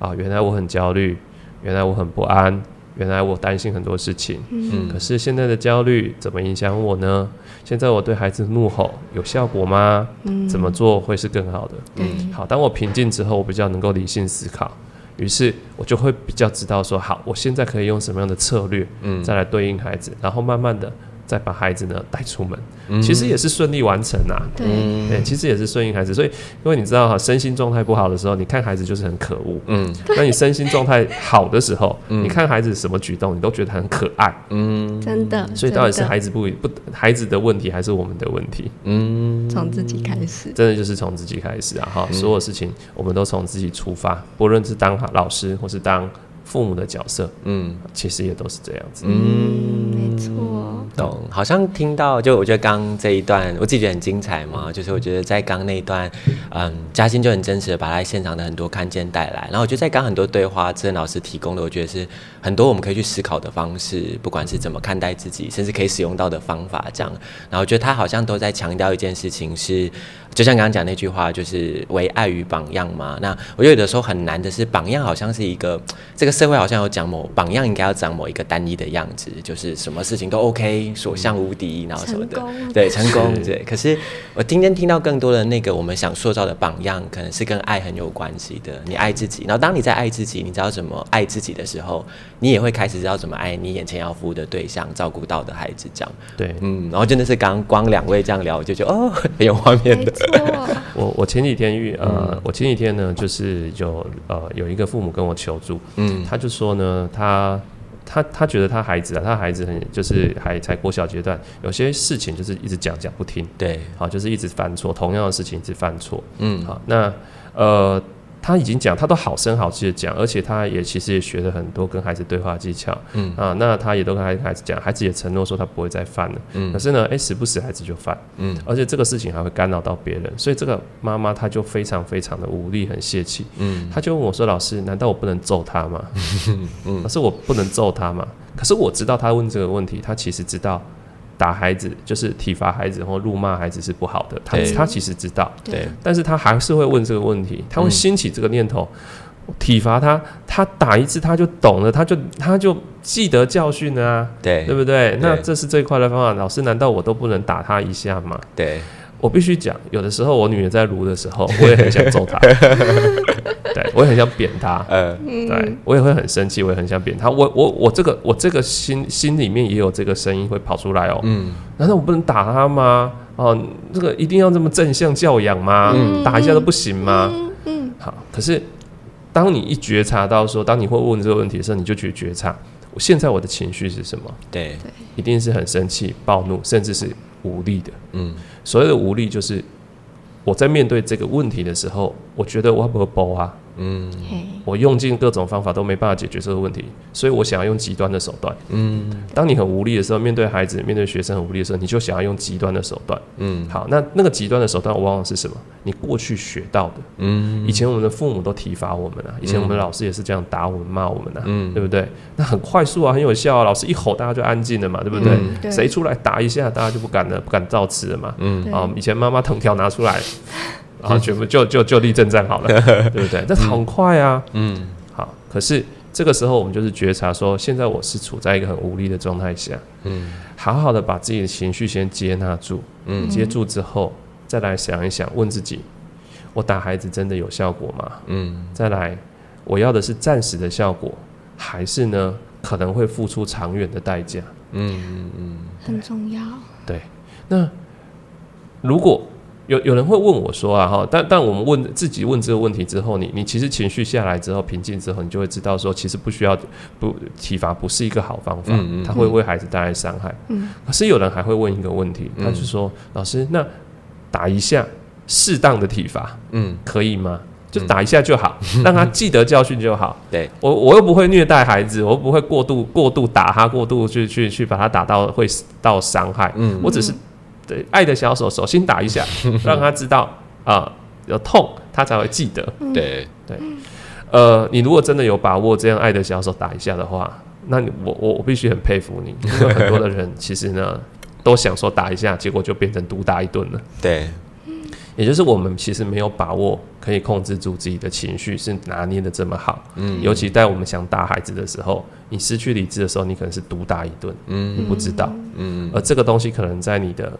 啊，原来我很焦虑，原来我很不安，原来我担心很多事情，嗯，可是现在的焦虑怎么影响我呢？现在我对孩子怒吼有效果吗？嗯，怎么做会是更好的？嗯，好，当我平静之后，我比较能够理性思考。于是我就会比较知道说，好，我现在可以用什么样的策略，嗯，再来对应孩子，然后慢慢的。再把孩子呢带出门，嗯、其实也是顺利完成呐、啊。对，对，其实也是顺应孩子。所以，因为你知道哈，身心状态不好的时候，你看孩子就是很可恶。嗯，那你身心状态好的时候，嗯、你看孩子什么举动，你都觉得很可爱。嗯，真的。所以到底是孩子不不孩子的问题，还是我们的问题？嗯，从自己开始，真的就是从自己开始啊！哈，所有事情我们都从自己出发，不论是当老师或是当。父母的角色，嗯，其实也都是这样子，嗯，没错，懂。好像听到，就我觉得刚这一段，我自己觉得很精彩嘛，就是我觉得在刚那一段，嗯，嘉欣就很真实的把他现场的很多看见带来，然后我觉得在刚很多对话，志恩老师提供的，我觉得是很多我们可以去思考的方式，不管是怎么看待自己，甚至可以使用到的方法，这样。然后我觉得他好像都在强调一件事情是。就像刚刚讲那句话，就是唯爱与榜样嘛。那我觉得有的时候很难的是，榜样好像是一个这个社会好像有讲某榜样应该要长某一个单一的样子，就是什么事情都 OK，所向无敌，然后什么的，对成功对。可是我今天听到更多的那个我们想塑造的榜样，可能是跟爱很有关系的。你爱自己，然后当你在爱自己，你知道怎么爱自己的时候，你也会开始知道怎么爱你眼前要服务的对象，照顾到的孩子。这样。对，嗯，然后真的是刚光两位这样聊，我就觉得哦，很有画面。的。我我前几天遇呃，嗯、我前几天呢，就是有呃有一个父母跟我求助，嗯，他就说呢，他他他觉得他孩子啊，他孩子很就是还才国小阶段，有些事情就是一直讲讲不听，对，好，就是一直犯错，同样的事情一直犯错，嗯，好，那呃。他已经讲，他都好声好气的讲，而且他也其实也学了很多跟孩子对话技巧，嗯。啊，那他也都跟孩孩子讲，孩子也承诺说他不会再犯了，嗯，可是呢，哎、欸，时不时孩子就犯，嗯，而且这个事情还会干扰到别人，所以这个妈妈她就非常非常的无力，很泄气，嗯，他就问我说：“老师，难道我不能揍他吗？嗯，可是 我不能揍他吗？可是我知道他问这个问题，他其实知道。”打孩子就是体罚孩子或辱骂孩子是不好的，他他其实知道，对，但是他还是会问这个问题，他会兴起这个念头，嗯、体罚他，他打一次他就懂了，他就他就记得教训了啊，对，对不对？那这是最快的方法。老师难道我都不能打他一下吗？对。我必须讲，有的时候我女儿在撸的时候，我也很想揍她，对，我也很想扁她，嗯，对我也会很生气，我也很想扁她。我我我这个我这个心心里面也有这个声音会跑出来哦，嗯，难道我不能打她吗？哦，这个一定要这么正向教养吗？嗯，打一下都不行吗？嗯，嗯，好。可是当你一觉察到说，当你会问这个问题的时候，你就去觉察，我现在我的情绪是什么？对，一定是很生气、暴怒，甚至是无力的，嗯。所谓的无力，就是我在面对这个问题的时候，我觉得我不会包啊。嗯，我用尽各种方法都没办法解决这个问题，所以我想要用极端的手段。嗯，当你很无力的时候，面对孩子、面对学生很无力的时候，你就想要用极端的手段。嗯，好，那那个极端的手段往往是什么？你过去学到的。嗯，以前我们的父母都体罚我们啊，以前我们的老师也是这样打我们、骂我们啊，嗯，对不对？那很快速啊，很有效啊，老师一吼，大家就安静了嘛，对不对？谁出来打一下，大家就不敢了，不敢造次了嘛。嗯，啊，以前妈妈藤条拿出来。然后全部就就就地正站好了，对不对？这很快啊，嗯，好。可是这个时候我们就是觉察说，现在我是处在一个很无力的状态下，嗯，好好的把自己的情绪先接纳住，嗯，接住之后再来想一想，问自己：我打孩子真的有效果吗？嗯，再来，我要的是暂时的效果，还是呢可能会付出长远的代价？嗯嗯嗯，很重要。对，那如果。有有人会问我说啊哈，但但我们问自己问这个问题之后，你你其实情绪下来之后平静之后，你就会知道说，其实不需要不体罚不是一个好方法，嗯嗯，他会为孩子带来伤害。嗯，可是有人还会问一个问题，他就说，嗯，老师，那打一下适当的体罚，嗯，可以吗？就打一下就好，让他记得教训就好。对，我我又不会虐待孩子，我又不会过度过度打他，过度去去去把他打到会到伤害。嗯，我只是。对，爱的小手手心打一下，让他知道啊、呃，有痛，他才会记得。对对，呃，你如果真的有把握这样爱的小手打一下的话，那你我我我必须很佩服你，因为很多的人其实呢都想说打一下，结果就变成毒打一顿了。对，也就是我们其实没有把握可以控制住自己的情绪，是拿捏的这么好。嗯，尤其在我们想打孩子的时候，你失去理智的时候，你可能是毒打一顿。嗯，你不知道。嗯，而这个东西可能在你的。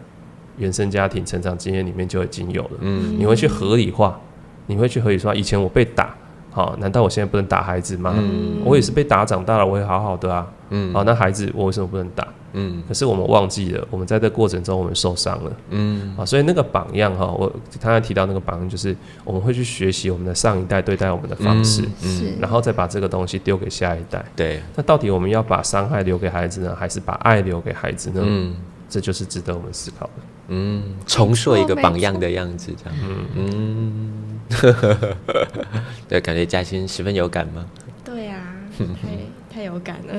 原生家庭成长经验里面就已经有了，嗯，你会去合理化，你会去合理化。以前我被打，好，难道我现在不能打孩子吗？嗯，我也是被打长大了，我也好好的啊，嗯，好，那孩子我为什么不能打？嗯，可是我们忘记了，我们在这过程中我们受伤了，嗯，啊，所以那个榜样哈，我刚才提到那个榜样，就是我们会去学习我们的上一代对待我们的方式，嗯，然后再把这个东西丢给下一代，对，那到底我们要把伤害留给孩子呢，还是把爱留给孩子呢？嗯，这就是值得我们思考的。嗯，重塑一个榜样的样子，这样。嗯嗯，对，感觉嘉欣十分有感吗？对啊，太 太有感了。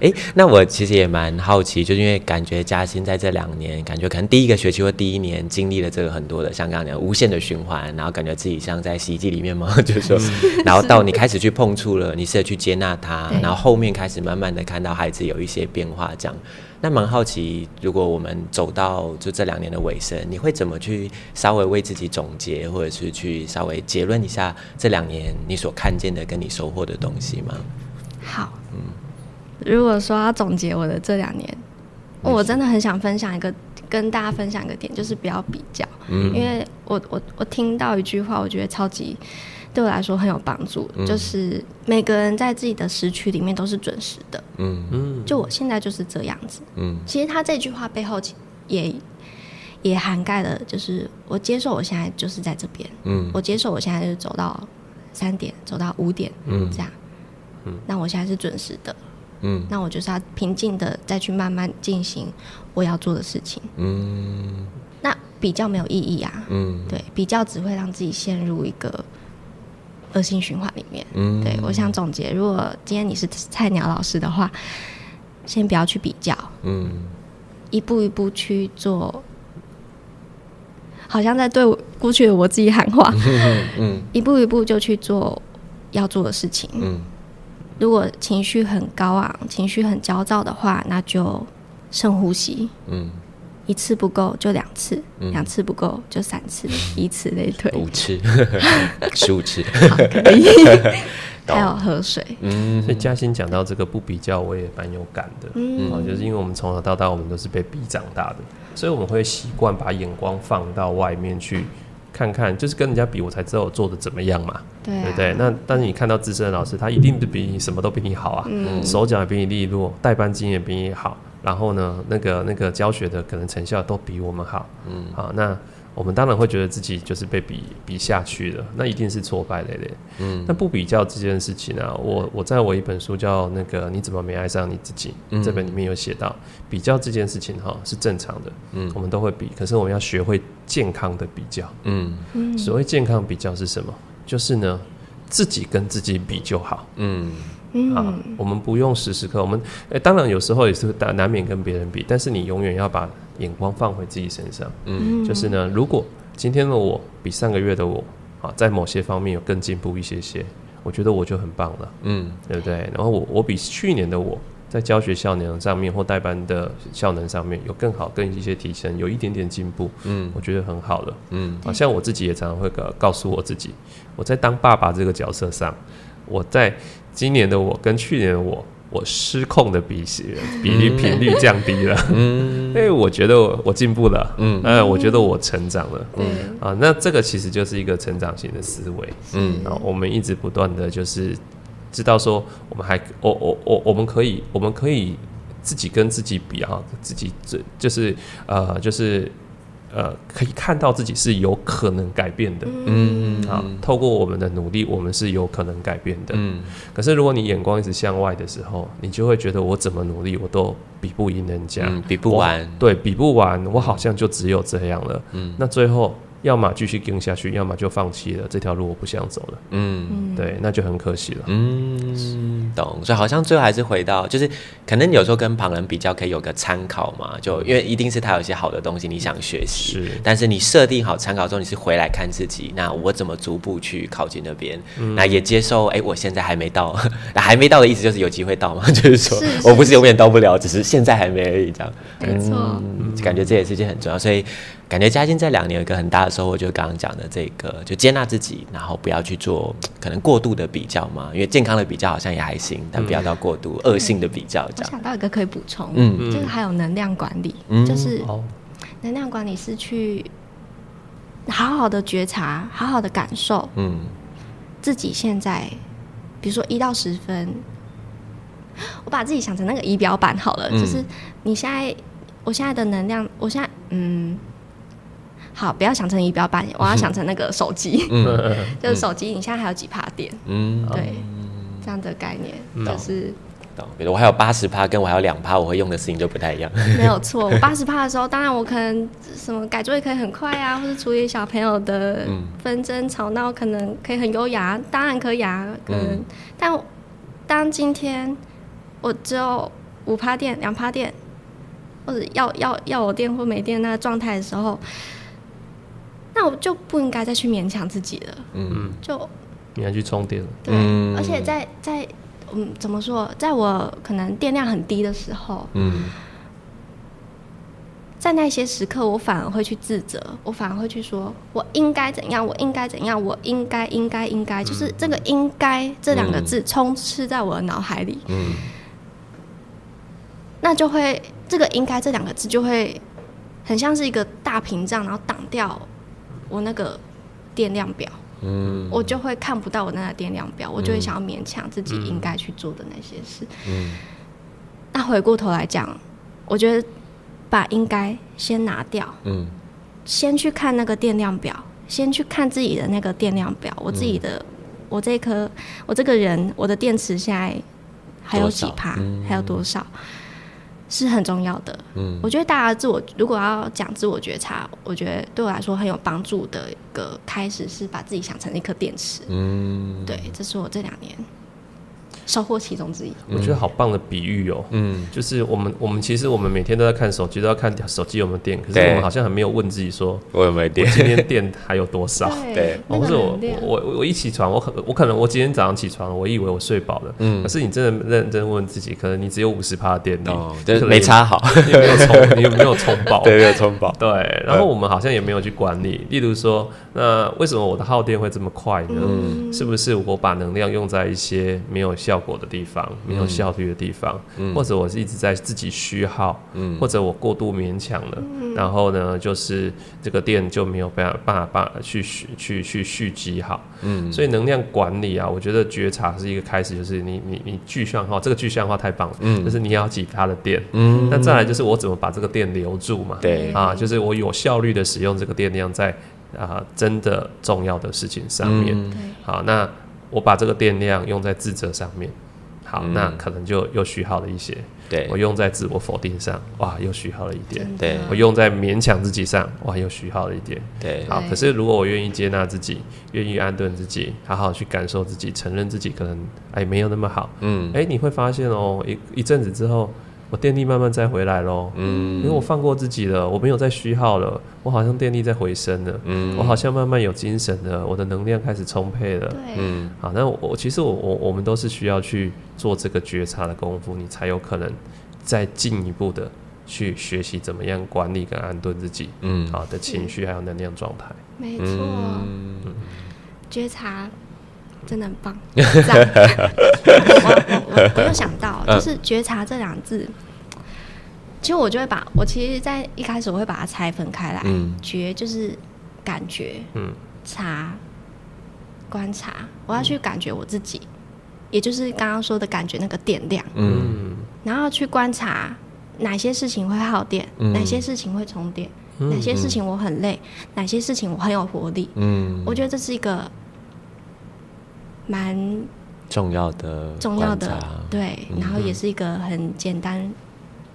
哎、欸，那我其实也蛮好奇，就是因为感觉嘉欣在这两年，感觉可能第一个学期或第一年经历了这个很多的，像刚刚讲无限的循环，然后感觉自己像在洗衣机里面嘛，就是说，然后到你开始去碰触了，你试着去接纳他，然后后面开始慢慢的看到孩子有一些变化，这样。那蛮好奇，如果我们走到就这两年的尾声，你会怎么去稍微为自己总结，或者是去稍微结论一下这两年你所看见的跟你收获的东西吗？好，嗯，如果说要总结我的这两年，我真的很想分享一个跟大家分享一个点，就是不要比较，嗯，因为我我我听到一句话，我觉得超级。对我来说很有帮助，嗯、就是每个人在自己的时区里面都是准时的。嗯嗯，就我现在就是这样子。嗯，其实他这句话背后也也涵盖了，就是我接受我现在就是在这边。嗯，我接受我现在就是走到三点，走到五点。嗯，这样。嗯，那我现在是准时的。嗯，那我就是要平静的再去慢慢进行我要做的事情。嗯，那比较没有意义啊。嗯，对，比较只会让自己陷入一个恶性循环里面。嗯，对，我想总结，如果今天你是菜鸟老师的话，先不要去比较，嗯，一步一步去做。好像在对我过去的我自己喊话，嗯，一步一步就去做要做的事情。嗯，如果情绪很高昂，情绪很焦躁的话，那就深呼吸。嗯，一次不够就两次，嗯。两次不够就三次，以此类推。五次，十五次，好，可以。还有喝水。嗯。所以嘉欣讲到这个不比较，我也蛮有感的。嗯。哦，就是因为我们从小到大，我们都是被逼长大的，所以我们会习惯把眼光放到外面去看看，就是跟人家比，我才知道我做的怎么样嘛，对啊。对不对？那但是你看到资深的老师，他一定是比你什么都比你好啊，嗯。手脚也比你利落，代班经验比你好，然后呢，那个那个教学的可能成效都比我们好，嗯好，那我们当然会觉得自己就是被比比下去了，那一定是挫败累累。嗯那不比较这件事情啊，我我在我一本书叫那个你怎么没爱上你自己、嗯这本里面有写到，比较这件事情哈是正常的，嗯我们都会比，可是我们要学会健康的比较。嗯嗯所谓健康比较是什么？就是呢自己跟自己比就好。嗯啊嗯，我们不用时时刻，我们诶、欸当然有时候也是难难免跟别人比，但是你永远要把眼光放回自己身上。嗯就是呢，如果今天的我比上个月的我啊，在某些方面有更进步一些些，我觉得我就很棒了，嗯对不对？然后我我比去年的我在教学效能上面或带班的效能上面有更好、更一些提升，有一点点进步，嗯我觉得很好了。嗯好像我自己也常常会告告诉我自己，我在当爸爸这个角色上，我在今年的我跟去年的我，我失控的比比例频率降低了，嗯。因为我觉得我我进步了，嗯。呃，我觉得我成长了，嗯，啊，那这个其实就是一个成长型的思维，嗯。啊，我们一直不断的就是知道说，我们还我我我我们可以我们可以自己跟自己比啊，自己这就是呃就是呃可以看到自己是有可能改变的，嗯啊，透过我们的努力，我们是有可能改变的。嗯。可是如果你眼光一直向外的时候，你就会觉得我怎么努力我都比不赢人家，嗯比不完。对比不完，我好像就只有这样了。嗯。那最后要么继续跟下去，要么就放弃了，这条路我不想走了。嗯嗯，对，那就很可惜了。嗯，懂。所以好像最后还是回到，就是可能有时候跟旁人比较，可以有个参考嘛。就因为一定是他有一些好的东西你想学习，是但是你设定好参考之后，你是回来看自己，那我怎么逐步去靠近那边？嗯那也接受，哎、我现在还没到，那还没到的意思就是有机会到嘛，就是说是是我不是永远到不了，只是现在还没而已，这样。没错，嗯，感觉这也是一件很重要，所以感觉嘉欣这两年有一个很大的收获，就是刚刚讲的这个，就接纳自己，然后不要去做可能过度的比较嘛，因为健康的比较好像也还行，但不要到过度恶性的比较这样。我想到一个可以补充，嗯。就是还有能量管理，嗯就是哦，能量管理是去好好的觉察，好好的感受嗯。自己现在，比如说一到十分，我把自己想成那个仪表板好了，嗯。就是你现在，我现在的能量，我现在，嗯，好，不要想成仪表板，我要想成那个手机，嗯 就是手机，你现在还有几趴电？嗯，对，这样的概念、嗯就是懂。比如我还有八十趴，跟我还有两趴，我会用的事情就不太一样。没有错。我八十趴的时候，当然我可能什么改作业可以很快啊，或者处理小朋友的嗯纷争吵闹，可能可以很优雅，当然可以啊。可能，嗯但当今天我只有五趴电、两趴电，或者要要要我电或没电那个状态的时候，那我就不应该再去勉强自己了。嗯。就你要去充电了。对，嗯。而且在在嗯，怎么说，在我可能电量很低的时候，嗯。在那些时刻，我反而会去自责，我反而会去说，我应该怎样，我应该怎样，我应该应该应该，就是这个“应该”这两个字充斥在我的脑海里，嗯。那就会这个“应该”这两个字就会很像是一个大屏障，然后挡掉我那个电量表，嗯。我就会看不到我那个电量表，我就会想要勉强自己应该去做的那些事。嗯。那回过头来讲，我觉得把“应该”先拿掉。嗯。先去看那个电量表，先去看自己的那个电量表。我自己的，我这颗，我这个人，我的电池现在还有几趴，还有多少，是很重要的。嗯，我觉得大家自我如果要讲自我觉察，我觉得对我来说很有帮助的一个开始是把自己想成一颗电池。嗯，对，这是我这两年。收获其中之一，我觉得好棒的比喻哦。嗯，就是我们我们其实我们每天都在看手机，都要看手机有没有电。可是我们好像还没有问自己说，我有没有电？我今天电还有多少？对，或是我我我一起床，我可我可能我今天早上起床，我以为我睡饱了。嗯，可是你真的认真问自己，可能你只有五十帕的电力，就是没插好，你没有充，你有没有充饱？对，没有充饱。对，然后我们好像也没有去管理。例如说，那为什么我的耗电会这么快呢？嗯，是不是我把能量用在一些没有效果的地方？没有效率的地方，嗯、或者我是一直在自己虚耗，嗯、或者我过度勉强了，嗯、然后呢，就是这个电就没有办法办法办法去去去蓄积好，嗯，所以能量管理啊，我觉得觉察是一个开始，就是你你你具象化，这个具象化太棒了，嗯，就是你要几趴的电，嗯，那再来就是我怎么把这个电留住嘛，对，啊，就是我有效率的使用这个电量在啊真的重要的事情上面，嗯、好，那我把这个电量用在自责上面。好，那可能就又虚耗了一些。对，我用在自我否定上，哇，又虚耗了一点。对，我用在勉强自己上，哇，又虚耗了一点。对，好，可是如果我愿意接纳自己，愿意安顿自己，好好去感受自己，承认自己可能哎没有那么好。嗯，哎，你会发现哦，一一阵子之后。我电力慢慢再回来喽，嗯，因为我放过自己了，我没有再虚耗了，我好像电力在回升了，嗯，我好像慢慢有精神了，我的能量开始充沛了，对，嗯，好，那我其实我我我们都是需要去做这个觉察的功夫，你才有可能再进一步的去学习怎么样管理跟安顿自己，嗯，好的情绪还有能量状态，没错，嗯，觉察。真的很棒，我我我我又想到，就是觉察这两字，其实我就会把我其实，在一开始我会把它拆分开来，觉就是感觉，察观察，我要去感觉我自己，也就是刚刚说的感觉那个电量，嗯，然后去观察哪些事情会耗电，哪些事情会充电，哪些事情我很累，哪些事情我很有活力，嗯，我觉得这是一个。蛮重要的，重要的，对，然后也是一个很简单。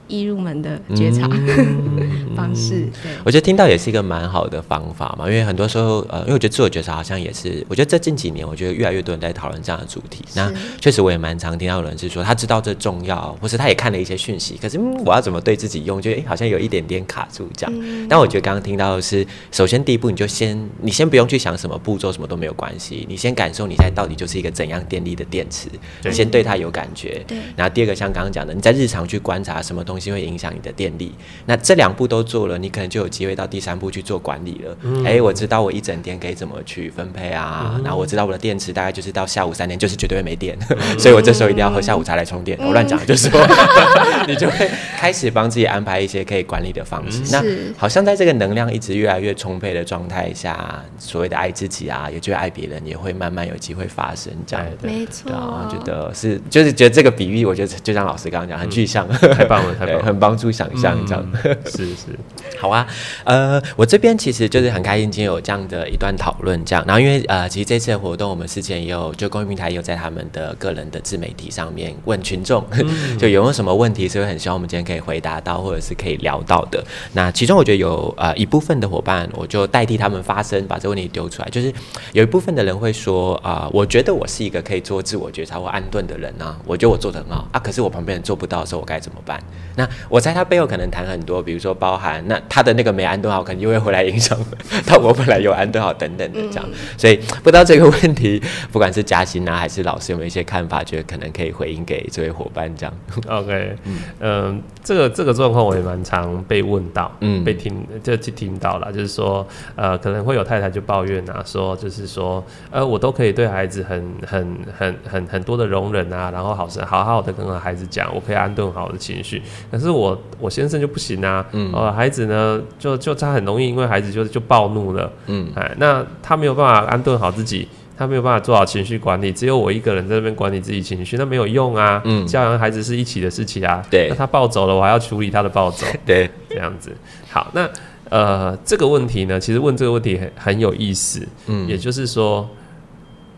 易入门的觉察、嗯、方式，对，我觉得听到也是一个蛮好的方法嘛。因为很多时候，呃，因为我觉得自我觉察好像也是，我觉得这近几年，我觉得越来越多人在讨论这样的主题。那确实，我也蛮常听到有人是说，他知道这重要，或是他也看了一些讯息，可是、嗯、我要怎么对自己用，就、欸、好像有一点点卡住这样。嗯、但我觉得刚刚听到的是，首先第一步，你就先，你先不用去想什么步骤，什么都没有关系，你先感受你现在到底就是一个怎样电力的电池，你先对它有感觉。对。然后第二个，像刚刚讲的，你在日常去观察什么东西。东西会影响你的电力，那这两步都做了，你可能就有机会到第三步去做管理了。哎、嗯。欸，我知道我一整天可以怎么去分配啊，然后、嗯、我知道我的电池大概就是到下午三点就是绝对会没电，嗯、所以我这时候一定要喝下午茶来充电。嗯、我乱讲，就是。说 你就会开始帮自己安排一些可以管理的方式。嗯、那好像在这个能量一直越来越充沛的状态下，所谓的爱自己啊，也就爱别人，也会慢慢有机会发生这样的。没错，我觉得是，就是觉得这个比喻，我觉得就像老师刚刚讲，很具象，嗯、太棒了，对，很帮助想象这样，嗯、是是，好啊。呃，我这边其实就是很开心，今天有这样的一段讨论，这样。然后因为呃，其实这次的活动，我们事前也有就公益平台也有在他们的个人的自媒体上面问群众，嗯、就有没有什么问题，是会很希望我们今天可以回答到，或者是可以聊到的。那其中我觉得有呃一部分的伙伴，我就代替他们发声，把这个问题丢出来。就是有一部分的人会说啊、呃，我觉得我是一个可以做自我觉察或安顿的人啊，我觉得我做的很好啊，可是我旁边人做不到的时候，我该怎么办？那我猜他背后可能谈很多，比如说包含那他的那个没安顿好，可能就会回来影响 到我本来有安顿好等等的这样。嗯、所以不知道这个问题，不管是嘉欣啊还是老师有没有一些看法，觉得可能可以回应给这位伙伴这样。OK，嗯、呃，这个这个状况我也蛮常被问到，嗯，被听就去听到了，就是说呃可能会有太太就抱怨啊，说就是说呃我都可以对孩子很很很很很多的容忍啊，然后好生好好的跟孩子讲，我可以安顿好我的情绪，可是我我先生就不行啊，嗯，呃，孩子呢，就就他很容易，因为孩子就就暴怒了，嗯，哎，那他没有办法安顿好自己，他没有办法做好情绪管理，只有我一个人在那边管理自己情绪，那没有用啊，嗯，教养孩子是一起的事情啊，对，那他暴走了，我还要处理他的暴走，对，这样子，好，那呃，这个问题呢，其实问这个问题很很有意思，嗯，也就是说，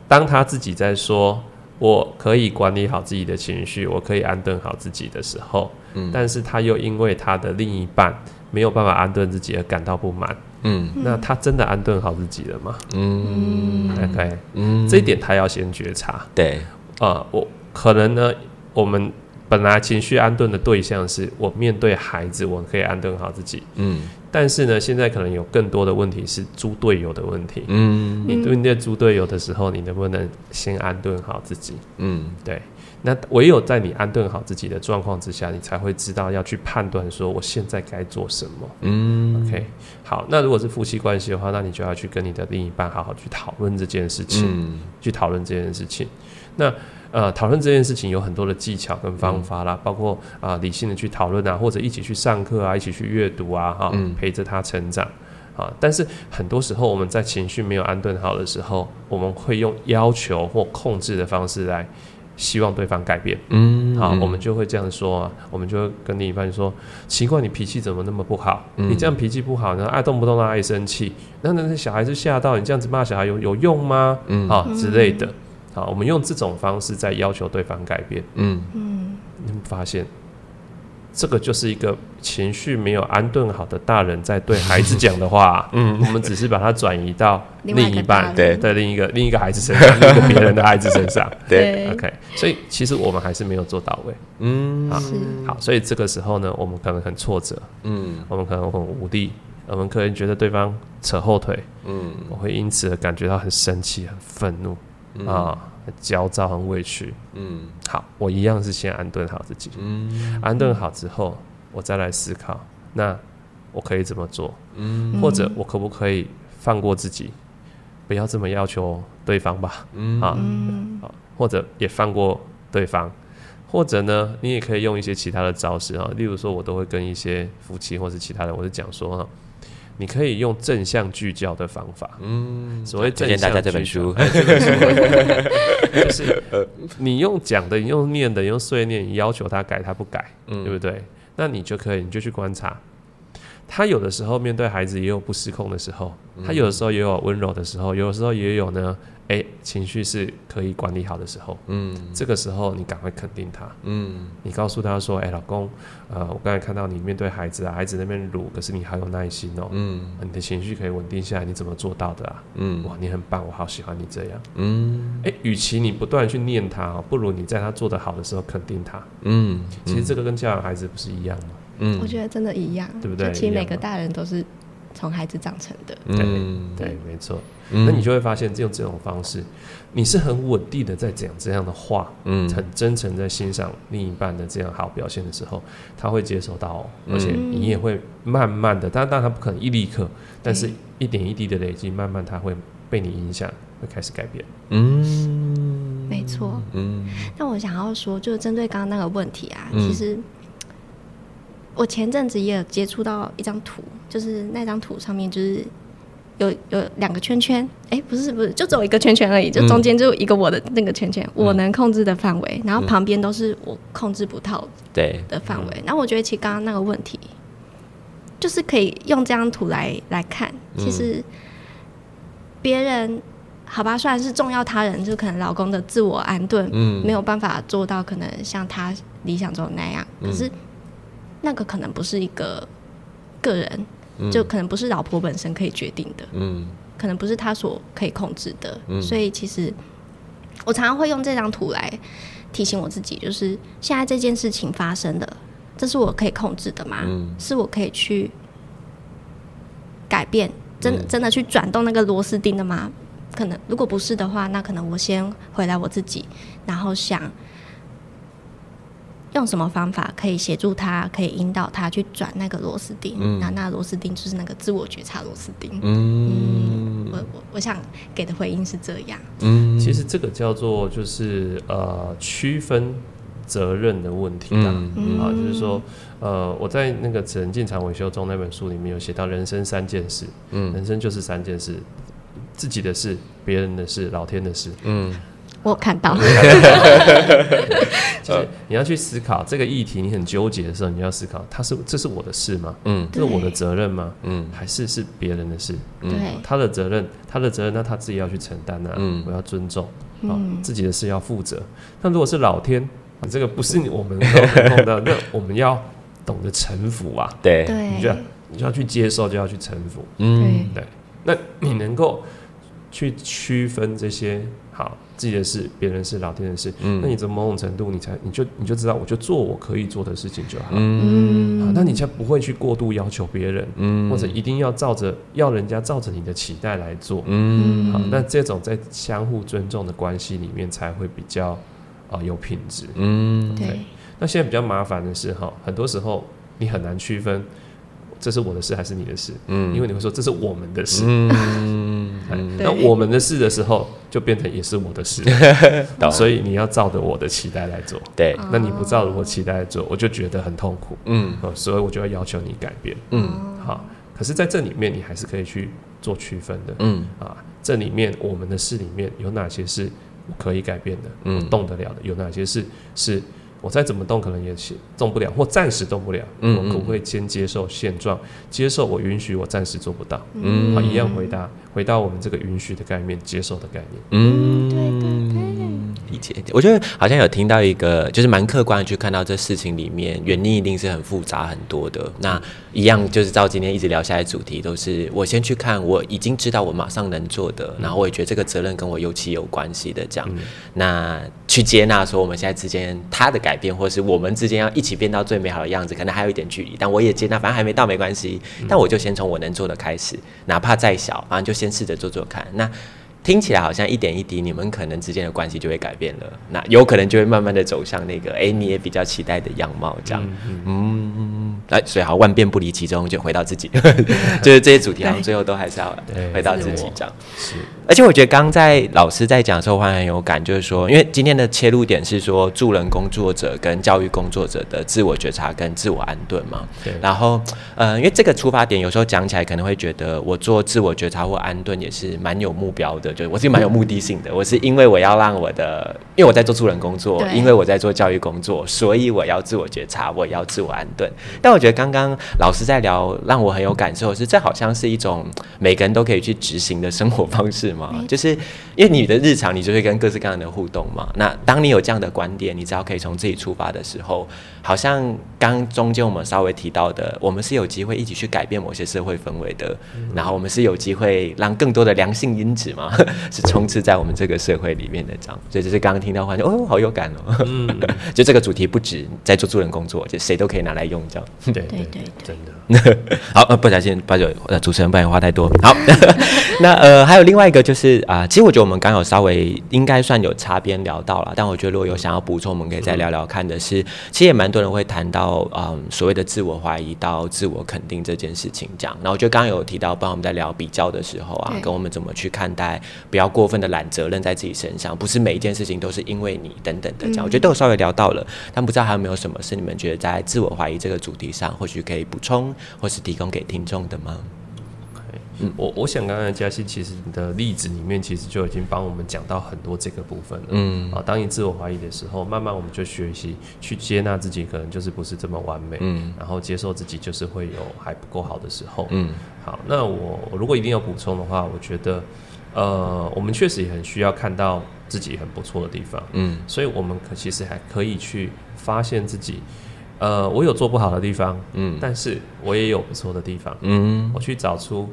当他自己在说。我可以管理好自己的情绪，我可以安顿好自己的时候，嗯，但是他又因为他的另一半没有办法安顿自己而感到不满，嗯，那他真的安顿好自己了吗？嗯，OK，嗯，这一点他要先觉察，对，呃，我可能呢，我们。本来情绪安顿的对象是我面对孩子，我可以安顿好自己。嗯，但是呢，现在可能有更多的问题是猪队友的问题。嗯，你对面猪队友的时候，你能不能先安顿好自己？嗯，对。那唯有在你安顿好自己的状况之下，你才会知道要去判断说我现在该做什么。嗯，OK。好，那如果是夫妻关系的话，那你就要去跟你的另一半好好去讨论这件事情，嗯、去讨论这件事情。那。呃，讨论这件事情有很多的技巧跟方法啦，嗯、包括啊、呃、理性的去讨论啊，或者一起去上课啊，一起去阅读啊，哈、嗯，陪着他成长啊。但是很多时候我们在情绪没有安顿好的时候，我们会用要求或控制的方式来希望对方改变。嗯，好，我们就会这样说啊，我们就会跟另一半说：奇怪，你脾气怎么那么不好？嗯、你这样脾气不好呢，爱动不动的爱生气，那那小孩子吓到你这样子骂小孩有有用吗？嗯，啊之类的。好，我们用这种方式在要求对方改变。嗯嗯，你们发现这个就是一个情绪没有安顿好的大人在对孩子讲的话。嗯，我们只是把它转移到另一半，对，在另一个另一个孩子身上，另一个别人的孩子身上。对，OK。所以其实我们还是没有做到位。嗯，好，好。所以这个时候呢，我们可能很挫折。嗯，我们可能很无力，我们可能觉得对方扯后腿。嗯，我会因此而感觉到很生气、很愤怒。啊，很焦躁，很委屈。嗯，好，我一样是先安顿好自己。嗯，安顿好之后，我再来思考，那我可以怎么做？嗯，或者我可不可以放过自己，不要这么要求对方吧？嗯，啊，好，或者也放过对方，或者呢，你也可以用一些其他的招式啊，例如说，我都会跟一些夫妻或是其他人，我就讲说哈。你可以用正向聚焦的方法，嗯，所谓正向聚焦，这本书，就是你用讲的，你用念的，你用碎念，你要求他改，他不改，嗯，对不对？那你就可以，你就去观察。他有的时候面对孩子也有不失控的时候，他有的时候也有温柔的时候，有的时候也有呢，哎、欸，情绪是可以管理好的时候，嗯，这个时候你赶快肯定他，嗯，你告诉他说，哎、欸，老公，呃，我刚才看到你面对孩子啊，孩子那边辱，可是你好有耐心哦，嗯，你的情绪可以稳定下来，你怎么做到的啊？嗯，哇，你很棒，我好喜欢你这样，嗯，哎、欸，与其你不断去念他，不如你在他做得好的时候肯定他，嗯，其实这个跟教养孩子不是一样吗？嗯，我觉得真的一样，对不对？其实每个大人都是从孩子长成的。嗯，对，对，没错。嗯、那你就会发现，用这种方式，你是很稳定的在讲这样的话，嗯，很真诚在欣赏另一半的这样好表现的时候，他会接受到、哦，而且你也会慢慢的，但但他不可能一立刻，但是一点一滴的累积，慢慢他会被你影响，会开始改变。嗯，没错。嗯，那我想要说，就是针对刚刚那个问题啊，其实。我前阵子也有接触到一张图，就是那张图上面就是有有两个圈圈，哎、欸，不是不是，就只有一个圈圈而已，就中间就一个我的那个圈圈，嗯、我能控制的范围，然后旁边都是我控制不到对的范围。然后我觉得其实刚刚那个问题，就是可以用这张图来来看，其实别人好吧，虽然是重要他人，就可能老公的自我安顿，嗯，没有办法做到可能像他理想中的那样，可是。那个可能不是一个个人，嗯、就可能不是老婆本身可以决定的，嗯，可能不是他所可以控制的，嗯、所以其实我常常会用这张图来提醒我自己，就是现在这件事情发生的，这是我可以控制的吗？嗯、是我可以去改变，真的真的去转动那个螺丝钉的吗？可能如果不是的话，那可能我先回来我自己，然后想。用什么方法可以协助他，可以引导他去转那个螺丝钉？嗯，那那螺丝钉就是那个自我觉察螺丝钉。嗯，嗯，我我我想给的回应是这样。嗯，其实这个叫做就是呃区分责任的问题啊，嗯、啊，就是说呃我在那个《只能进场维修中》那本书里面有写到人生三件事，嗯，人生就是三件事：自己的事、别人的事、老天的事。嗯。我看到，就是你要去思考这个议题，你很纠结的时候，你要思考，他是这是我的事吗？嗯，这是我的责任吗？嗯，还是是别人的事？对，他的责任，他的责任，那他自己要去承担啊。嗯，我要尊重。啊、嗯，自己的事要负责。那如果是老天，这个不是我们能够碰到，那我们要懂得臣服啊。对，你就要你就要去接受，就要去臣服。嗯，对。那你能够去区分这些好。自己的事，别人事，老天的事。嗯，那你从某种程度，你才你就你就知道，我就做我可以做的事情就好。嗯，好，那你才不会去过度要求别人，嗯，或者一定要照着要人家照着你的期待来做。嗯，好，那这种在相互尊重的关系里面才会比较啊、呃、有品质。嗯，对。那现在比较麻烦的是哈，很多时候你很难区分。这是我的事还是你的事？嗯，因为你会说这是我们的事。嗯，那我们的事的时候，就变成也是我的事。所以你要照着我的期待来做。对，那你不照着我期待来做，我就觉得很痛苦。嗯，所以我就要要求你改变。嗯，好。可是在这里面，你还是可以去做区分的。嗯，啊，这里面我们的事里面有哪些是可以改变的？嗯，动得了的有哪些是是？我再怎么动，可能也动不了，或暂时动不了。嗯，我可不可以先接受现状，接受我允许我暂时做不到？嗯，好，一样回答，回到我们这个允许的概念，接受的概念。嗯，对对对，理解。我觉得好像有听到一个，就是蛮客观的去看到这事情里面原因一定是很复杂很多的。那一样就是照今天一直聊下来主题，都是我先去看我已经知道我马上能做的，然后我也觉得这个责任跟我尤其有关系的这样。那去接纳说我们现在之间他的。改变，或是我们之间要一起变到最美好的样子，可能还有一点距离，但我也接纳，反正还没到，没关系。但我就先从我能做的开始，哪怕再小，反正就先试着做做看。那听起来好像一点一滴，你们可能之间的关系就会改变了。那有可能就会慢慢的走向那个，哎、欸，你也比较期待的样貌，这样，嗯。嗯哎，所以好，万变不离其宗，就回到自己，就是这些主题，好像最后都还是要回到自己这样。是，而且我觉得刚在老师在讲的时候，我很有感，就是说，因为今天的切入点是说助人工作者跟教育工作者的自我觉察跟自我安顿嘛。对。然后，呃，因为这个出发点有时候讲起来可能会觉得，我做自我觉察或安顿也是蛮有目标的，就是我是蛮有目的性的。我是因为我要让我的，因为我在做助人工作，因为我在做教育工作，所以我要自我觉察，我要自我安顿。但我觉得刚刚老师在聊，让我很有感受的是，这好像是一种每个人都可以去执行的生活方式嘛。就是因为你的日常，你就会跟各式各样的互动嘛。那当你有这样的观点，你只要可以从自己出发的时候，好像刚中间我们稍微提到的，我们是有机会一起去改变某些社会氛围的。然后我们是有机会让更多的良性因子嘛，是充斥在我们这个社会里面的这样。所以这是刚刚听到话就，哦，好有感哦。嗯，就这个主题不止在做助人工作，就谁都可以拿来用这样。对。对对，真的 好，呃，不小心把酒呃主持人不然话太多。好，那呃还有另外一个就是啊、呃，其实我觉得我们刚有稍微应该算有擦边聊到了，但我觉得如果有想要补充，我们可以再聊聊看的是，其实也蛮多人会谈到嗯、呃、所谓的自我怀疑到自我肯定这件事情这样。那我觉得刚刚有提到，帮我们在聊比较的时候啊，跟我们怎么去看待，不要过分的揽责任在自己身上，不是每一件事情都是因为你等等的这样。我觉得都有稍微聊到了，但不知道还有没有什么是你们觉得在自我怀疑这个主题上，或许可以补充或是提供给听众的吗？嗯，我我想刚刚嘉欣其实你的例子里面，其实就已经帮我们讲到很多这个部分了。嗯，啊，当你自我怀疑的时候，慢慢我们就学习去接纳自己，可能就是不是这么完美。嗯，然后接受自己就是会有还不够好的时候。嗯，好，那我我如果一定要补充的话，我觉得，呃，我们确实也很需要看到自己很不错的地方。嗯，所以我们可其实还可以去发现自己。呃，我有做不好的地方，嗯，但是我也有不错的地方，嗯，我去找出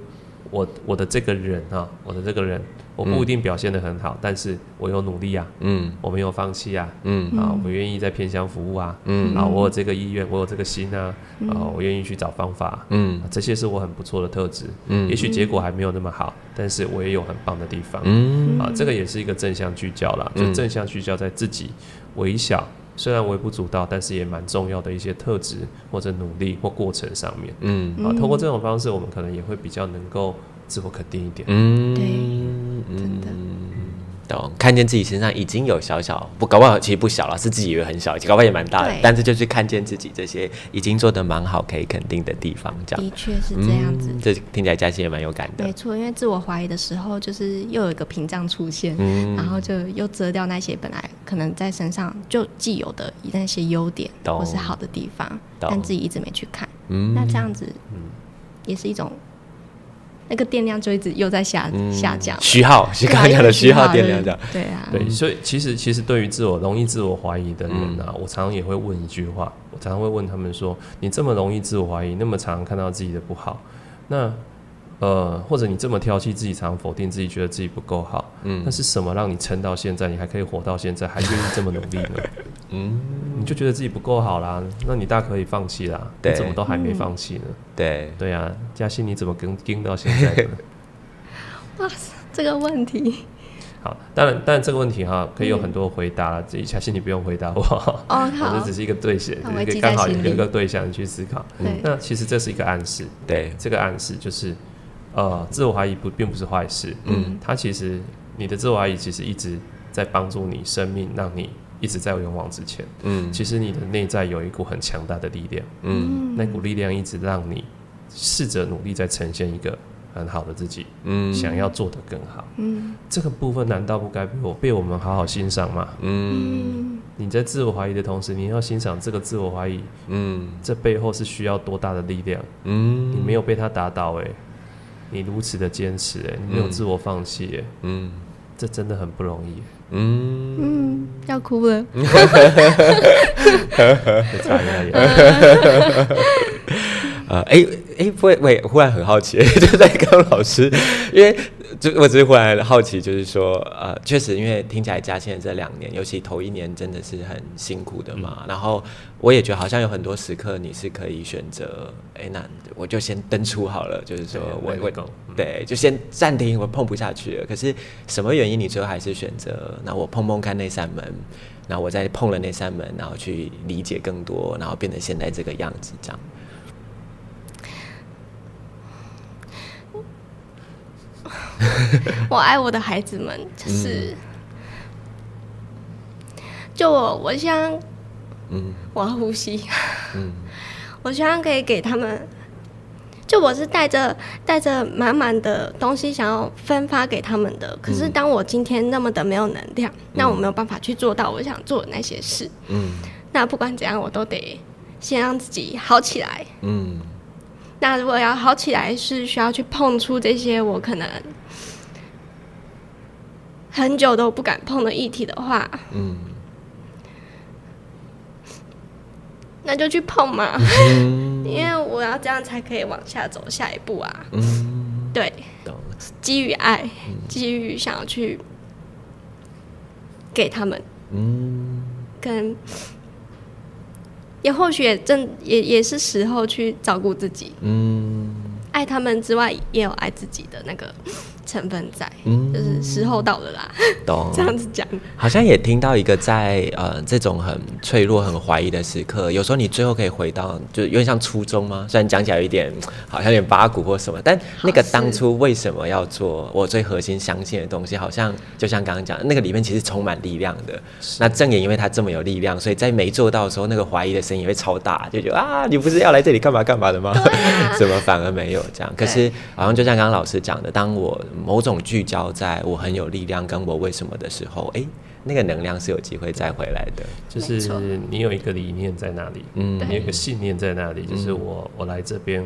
我我的这个人啊，我的这个人，我不一定表现得很好，嗯，但是我有努力啊，嗯，我没有放弃啊，嗯，啊，我愿意在偏乡服务啊，嗯，啊，我有这个意愿，我有这个心啊，啊，我愿意去找方法，嗯，这些是我很不错的特质，嗯，也许结果还没有那么好，但是我也有很棒的地方，嗯，啊，这个也是一个正向聚焦啦，就正向聚焦在自己微小。虽然微不足道，但是也蛮重要的一些特质或者努力或过程上面，嗯，啊，通过这种方式，我们可能也会比较能够自我肯定一点，嗯，对，真的。懂，看见自己身上已经有小小不，搞不好其实不小了，是自己以为很小，搞不好也蛮大的。但是就是看见自己这些已经做的蛮好，可以肯定的地方，这样的确是这样子。嗯、这听起来嘉欣也蛮有感的。没错，因为自我怀疑的时候，就是又有一个屏障出现，嗯，然后就又遮掉那些本来可能在身上就既有的那些优点或是好的地方，但自己一直没去看。嗯，那这样子，嗯，也是一种那个电量就一直又在下、嗯、下降，虚耗，是刚刚讲的虚耗电量这样。对啊，对，所以其实其实对于自我容易自我怀疑的人啊，嗯、我常常也会问一句话，我常常会问他们说：你这么容易自我怀疑，那么常常看到自己的不好，那呃，或者你这么挑剔自己，常常否定自己，觉得自己不够好，嗯，那是什么让你撑到现在，你还可以活到现在，还愿意这么努力呢？嗯，你就觉得自己不够好啦，那你大可以放弃啦。对，你怎么都还没放弃呢？嗯、对，对啊，嘉欣你怎么跟跟到现在呢？哇塞，这个问题。好，当然，当然这个问题哈，可以有很多回答。这嘉欣你不用回答我，哦，好，这只是一个对象，一个刚好有一个对象你去思考。对，那其实这是一个暗示。对，这个暗示就是，呃，自我怀疑不并不是坏事。嗯，它其实你的自我怀疑其实一直在帮助你生命，让你一直在勇往直前。嗯，其实你的内在有一股很强大的力量。嗯，那股力量一直让你试着努力在呈现一个。很好的自己，嗯，想要做得更好，嗯，这个部分难道不该被我被我们好好欣赏吗？嗯，你在自我怀疑的同时，你要欣赏这个自我怀疑，嗯，这背后是需要多大的力量？嗯，你没有被他打倒，哎，你如此的坚持，哎，你没有自我放弃，哎，嗯，这真的很不容易，嗯。嗯，要哭了，擦一下眼，呃，哎。哎，不会，我忽然很好奇，就在跟老师，因为就我只是忽然好奇，就是说，呃，确实，因为听起来嘉欣这两年，尤其头一年，真的是很辛苦的嘛。嗯、然后我也觉得好像有很多时刻，你是可以选择，哎，那我就先登出好了，就是说我会，对，就先暂停，我碰不下去了。可是什么原因，你最后还是选择，那我碰碰看那扇门，然后我再碰了那扇门，然后去理解更多，然后变成现在这个样子，这样。我爱我的孩子们，就是，就我，我希望，嗯，我要呼吸，嗯，我希望可以给他们，就我是带着带着满满的东西想要分发给他们的。可是当我今天那么的没有能量，那我没有办法去做到我想做的那些事，嗯，那不管怎样，我都得先让自己好起来，嗯。那如果要好起来，是需要去碰触这些我可能很久都不敢碰的议题的话，嗯，那就去碰嘛，嗯、因为我要这样才可以往下走下一步啊。嗯，对，基于爱，基于想要去给他们，嗯，跟。也或许也正也也是时候去照顾自己，嗯，爱他们之外，也有爱自己的那个。成分在，嗯，就是时候到了啦。懂，这样子讲，好像也听到一个在呃这种很脆弱、很怀疑的时刻，有时候你最后可以回到，就有点像初衷吗？虽然讲起来有一点好像有点八股或什么，但那个当初为什么要做我最核心相信的东西，好像就像刚刚讲的，那个里面其实充满力量的。那正也因为他这么有力量，所以在没做到的时候，那个怀疑的声音也会超大，就觉得啊，你不是要来这里干嘛干嘛的吗？啊、怎么反而没有这样？可是好像就像刚刚老师讲的，当我某种聚焦在我很有力量跟我为什么的时候，哎、欸，那个能量是有机会再回来的。就是你有一个理念在那里，嗯，你有一个信念在那里，就是我我来这边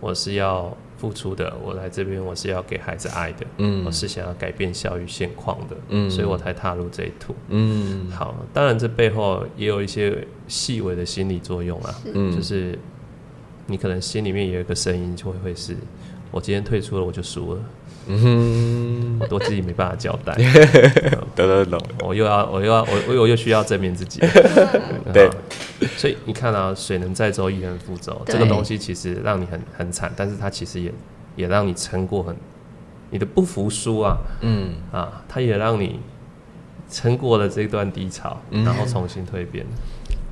我是要付出的，我来这边我是要给孩子爱的，嗯，我是想要改变教育现况的，嗯，所以我才踏入这一途，嗯，好，当然这背后也有一些细微的心理作用啊，嗯，就是你可能心里面也有一个声音，就会会是我今天退出了，我就输了。嗯哼，我都自己没办法交代，懂懂懂，我又要，我又要，我我我又需要证明自己，对，所以你看啊，水能载舟，亦能覆舟，这个东西其实让你很很惨，但是它其实也也让你撑过很你的不服输啊，嗯。啊，它也让你撑过了这段低潮，然后重新蜕变。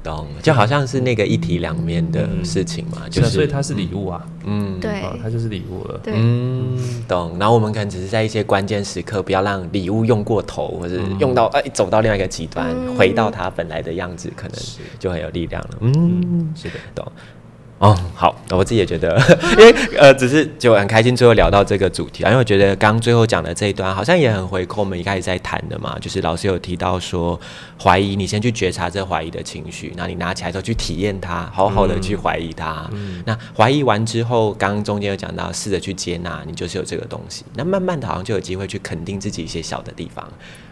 懂，就好像是那个一体两面的事情嘛，就是所以它是礼物啊，嗯，对，它就是礼物了，对，嗯，懂。然后我们可能只是在一些关键时刻，不要让礼物用过头，或者用到哎走到另外一个极端，回到它本来的样子，可能就很有力量了。嗯，是的，懂。哦，好，我自己也觉得，因为呃，只是就很开心，最后聊到这个主题啊，因为我觉得刚刚最后讲的这一段好像也很回扣我们一开始在谈的嘛，就是老师有提到说，怀疑你先去觉察这怀疑的情绪，那你拿起来之后去体验它，好好的去怀疑它。嗯、那怀疑完之后，刚刚中间有讲到，试着去接纳，你就是有这个东西，那慢慢的好像就有机会去肯定自己一些小的地方。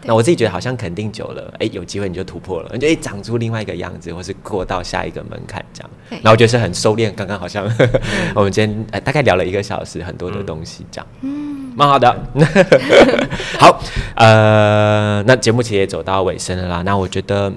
那我自己觉得好像肯定久了，哎、欸，有机会你就突破了，你就哎长出另外一个样子，或是过到下一个门槛这样。然后我觉得是很收敛，刚刚好像 我们今天、呃、大概聊了一个小时，很多的东西这样，嗯，蛮好的。好，呃，那节目其实也走到尾声了啦。那我觉得。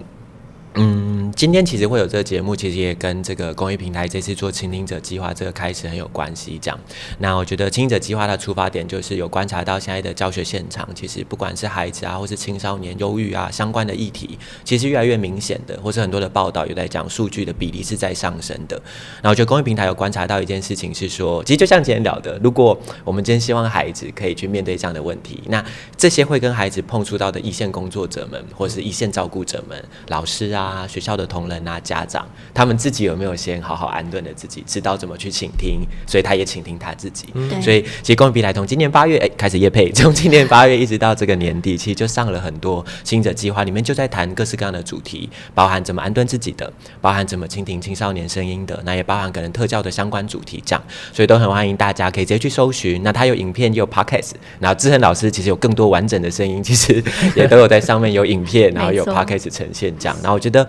嗯，今天其实会有这个节目，其实也跟这个公益平台这次做倾听者计划这个开始很有关系。这样，那我觉得倾听者计划的出发点就是有观察到现在的教学现场，其实不管是孩子啊，或是青少年忧郁啊相关的议题，其实越来越明显的，或是很多的报道有在讲数据的比例是在上升的。那我觉得公益平台有观察到一件事情是说，其实就像今天聊的，如果我们今天希望孩子可以去面对这样的问题，那这些会跟孩子碰触到的一线工作者们，或是一线照顾者们，老师啊。啊，学校的同仁啊，家长，他们自己有没有先好好安顿了自己，知道怎么去倾听？所以他也倾听他自己。嗯、所以其实公益平台从今年八月哎开始业配，从今年八月一直到这个年底，其实就上了很多倾听者计划，里面就在谈各式各样的主题，包含怎么安顿自己的，包含怎么倾听青少年声音的，那也包含可能特教的相关主题这样。所以都很欢迎大家可以直接去搜寻。那他有影片，也有 podcast，然后志恒老师其实有更多完整的声音，其实也都有在上面有影片，然后有 podcast 呈现这样。然后我觉得。的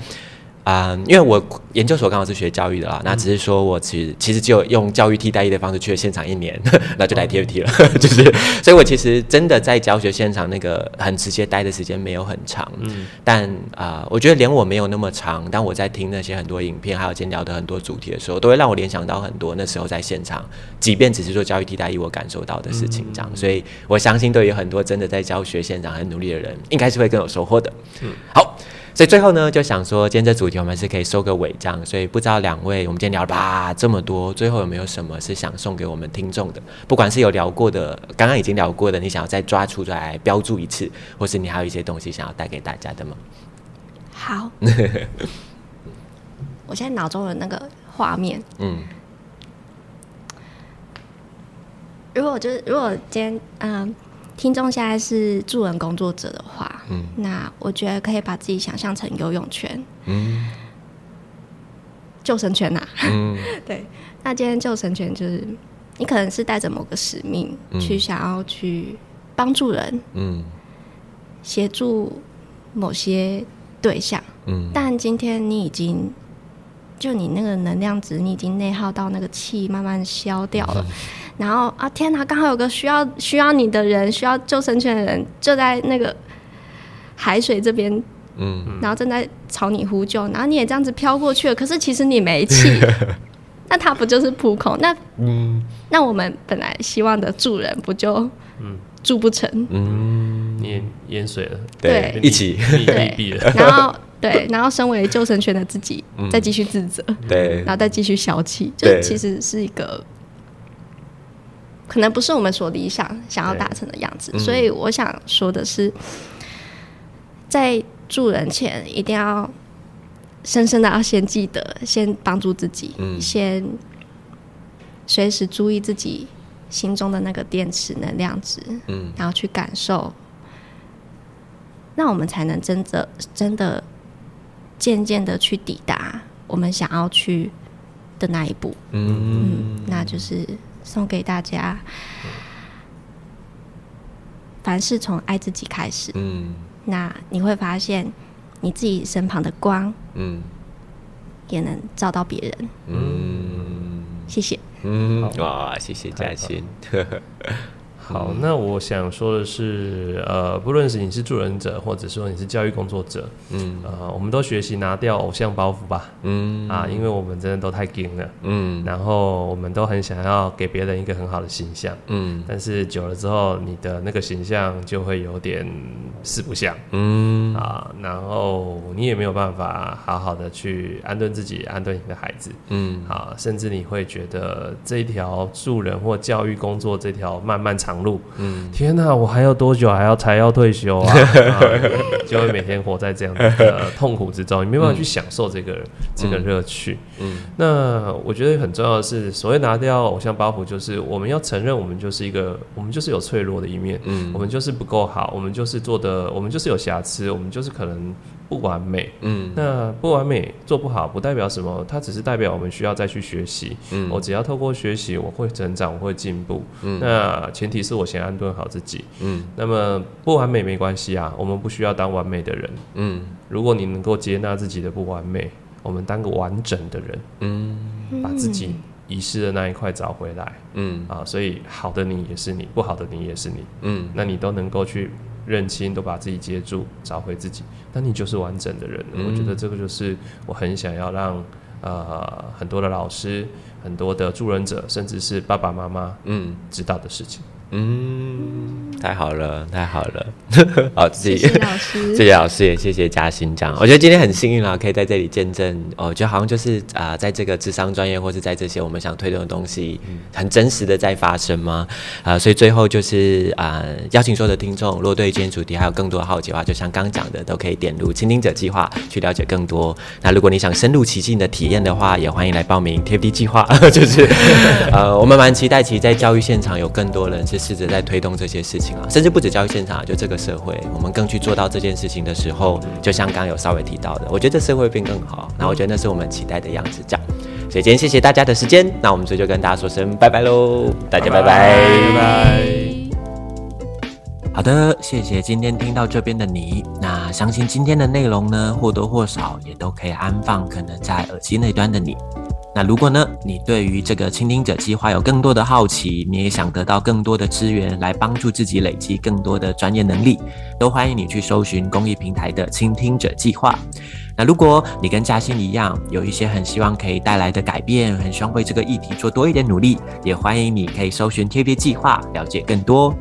啊、嗯，因为我研究所刚好是学教育的啦，那只是说我其实其实就用教育替代役的方式去了现场一年，那就来 TFT 了，就是，所以我其实真的在教学现场那个很直接待的时间没有很长，嗯，但啊、呃，我觉得连我没有那么长，当我在听那些很多影片，还有今天聊的很多主题的时候，都会让我联想到很多那时候在现场，即便只是做教育替代役，我感受到的事情这样，所以我相信对于很多真的在教学现场很努力的人，应该是会更有收获的，嗯，好。所以最后呢，就想说，今天这主题我们是可以收个尾这样，所以不知道两位，我们今天聊了吧这么多，最后有没有什么是想送给我们听众的？不管是有聊过的，刚刚已经聊过的，你想要再抓出来标注一次，或是你还有一些东西想要带给大家的吗？好，我现在脑中的那个画面，嗯，如果就是如果今天，嗯。听众现在是助人工作者的话，嗯，那我觉得可以把自己想象成游泳圈，嗯，救生圈呐、啊，嗯，对。那今天救生圈就是你可能是带着某个使命去想要去帮助人，嗯，协助某些对象，嗯，但今天你已经就你那个能量值，你已经内耗到那个气慢慢消掉了。嗯然后啊，天哪！刚好有个需要需要你的人，需要救生圈的人，就在那个海水这边，嗯，然后正在朝你呼救，然后你也这样子飘过去了。可是其实你没气，那他不就是扑空？那嗯，那我们本来希望的助人，不就嗯助不成？嗯，淹淹水了，对，对一起对，然后对，然后身为救生圈的自己，再继续自责，对，然后再继续消气，就其实是一个。可能不是我们所理想想要达成的样子，嗯、所以我想说的是，在助人前一定要深深的要先记得，先帮助自己，嗯、先随时注意自己心中的那个电池能量值，嗯、然后去感受，那我们才能真的真的渐渐的去抵达我们想要去的那一步，嗯，嗯，那就是。送给大家，凡事从爱自己开始。嗯，那你会发现你自己身旁的光，嗯，也能照到别人。嗯，谢谢。嗯，哇，谢谢嘉欣。好，那我想说的是，呃，不论是你是助人者，或者说你是教育工作者，嗯，呃，我们都学习拿掉偶像包袱吧，嗯，啊，因为我们真的都太硬了，嗯，然后我们都很想要给别人一个很好的形象，嗯，但是久了之后，你的那个形象就会有点四不像，嗯，啊，然后你也没有办法好好的去安顿自己，安顿你的孩子，嗯，啊，甚至你会觉得这一条助人或教育工作这条漫漫长。长路。嗯，天哪，我还要多久还要才要退休啊？啊就会每天活在这样的痛苦之中，你没办法去享受这个、嗯、这个乐趣。嗯，那我觉得很重要的是，所谓拿掉偶像包袱，就是我们要承认，我们就是一个，我们就是有脆弱的一面，嗯，我们就是不够好，我们就是做的，我们就是有瑕疵，我们就是可能。不完美，嗯，那不完美做不好，不代表什么，它只是代表我们需要再去学习。嗯，我只要透过学习，我会成长，我会进步。嗯，那前提是我先安顿好自己。嗯，那么不完美没关系啊，我们不需要当完美的人。嗯，如果你能够接纳自己的不完美，我们当个完整的人。嗯，把自己遗失的那一块找回来。嗯，啊，所以好的你也是你，不好的你也是你。嗯，那你都能够去。认清，都把自己接住，找回自己，那你就是完整的人。嗯。我觉得这个就是我很想要让呃很多的老师、很多的助人者，甚至是爸爸妈妈，嗯，知道的事情。嗯，太好了，太好了，好，谢谢老师，谢谢老师，也谢谢嘉欣这样。我觉得今天很幸运啦，可以在这里见证，哦，就好像就是啊、呃，在这个智商专业，或是在这些我们想推动的东西，很真实的在发生吗？啊、呃，所以最后就是啊、呃，邀请所有的听众，如果对今天主题还有更多的好奇的话，就像刚讲的，都可以点入倾听者计划去了解更多。那如果你想深入其境的体验的话，也欢迎来报名 TFT 计划，就是呃，我们蛮期待，其实在教育现场有更多人是。试着在推动这些事情甚至不止教育现场，就这个社会，我们更去做到这件事情的时候，就像刚刚有稍微提到的，我觉得这社会变更好。那我觉得那是我们期待的样子，这样。所以今天谢谢大家的时间，那我们这就跟大家说声拜拜喽，大家拜拜拜拜。好的，谢谢今天听到这边的你。那相信今天的内容呢，或多或少也都可以安放可能在耳机那端的你。那如果呢，你对于这个倾听者计划有更多的好奇，你也想得到更多的资源来帮助自己累积更多的专业能力，都欢迎你去搜寻公益平台的倾听者计划。那如果你跟嘉欣一样，有一些很希望可以带来的改变，很希望为这个议题做多一点努力，也欢迎你可以搜寻 TFT 计划了解更多。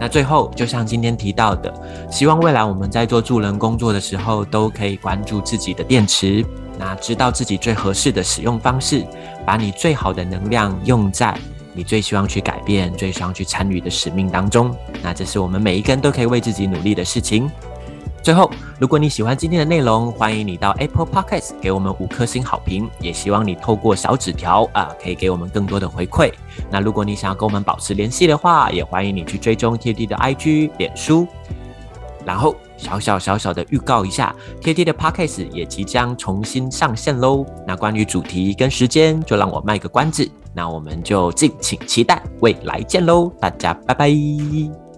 那最后，就像今天提到的，希望未来我们在做助人工作的时候，都可以关注自己的电池。那知道自己最合适的使用方式，把你最好的能量用在你最希望去改变、最希望去参与的使命当中。那这是我们每一个人都可以为自己努力的事情。最后，如果你喜欢今天的内容，欢迎你到 Apple Podcasts 给我们五颗星好评。也希望你透过小纸条啊，可以给我们更多的回馈。那如果你想要跟我们保持联系的话，也欢迎你去追踪 TD 的 IG、脸书。然后。小小小小的预告一下，TFT 的 Podcast 也即将重新上线喽。那关于主题跟时间，就让我卖个关子。那我们就敬请期待未来见喽，大家拜拜。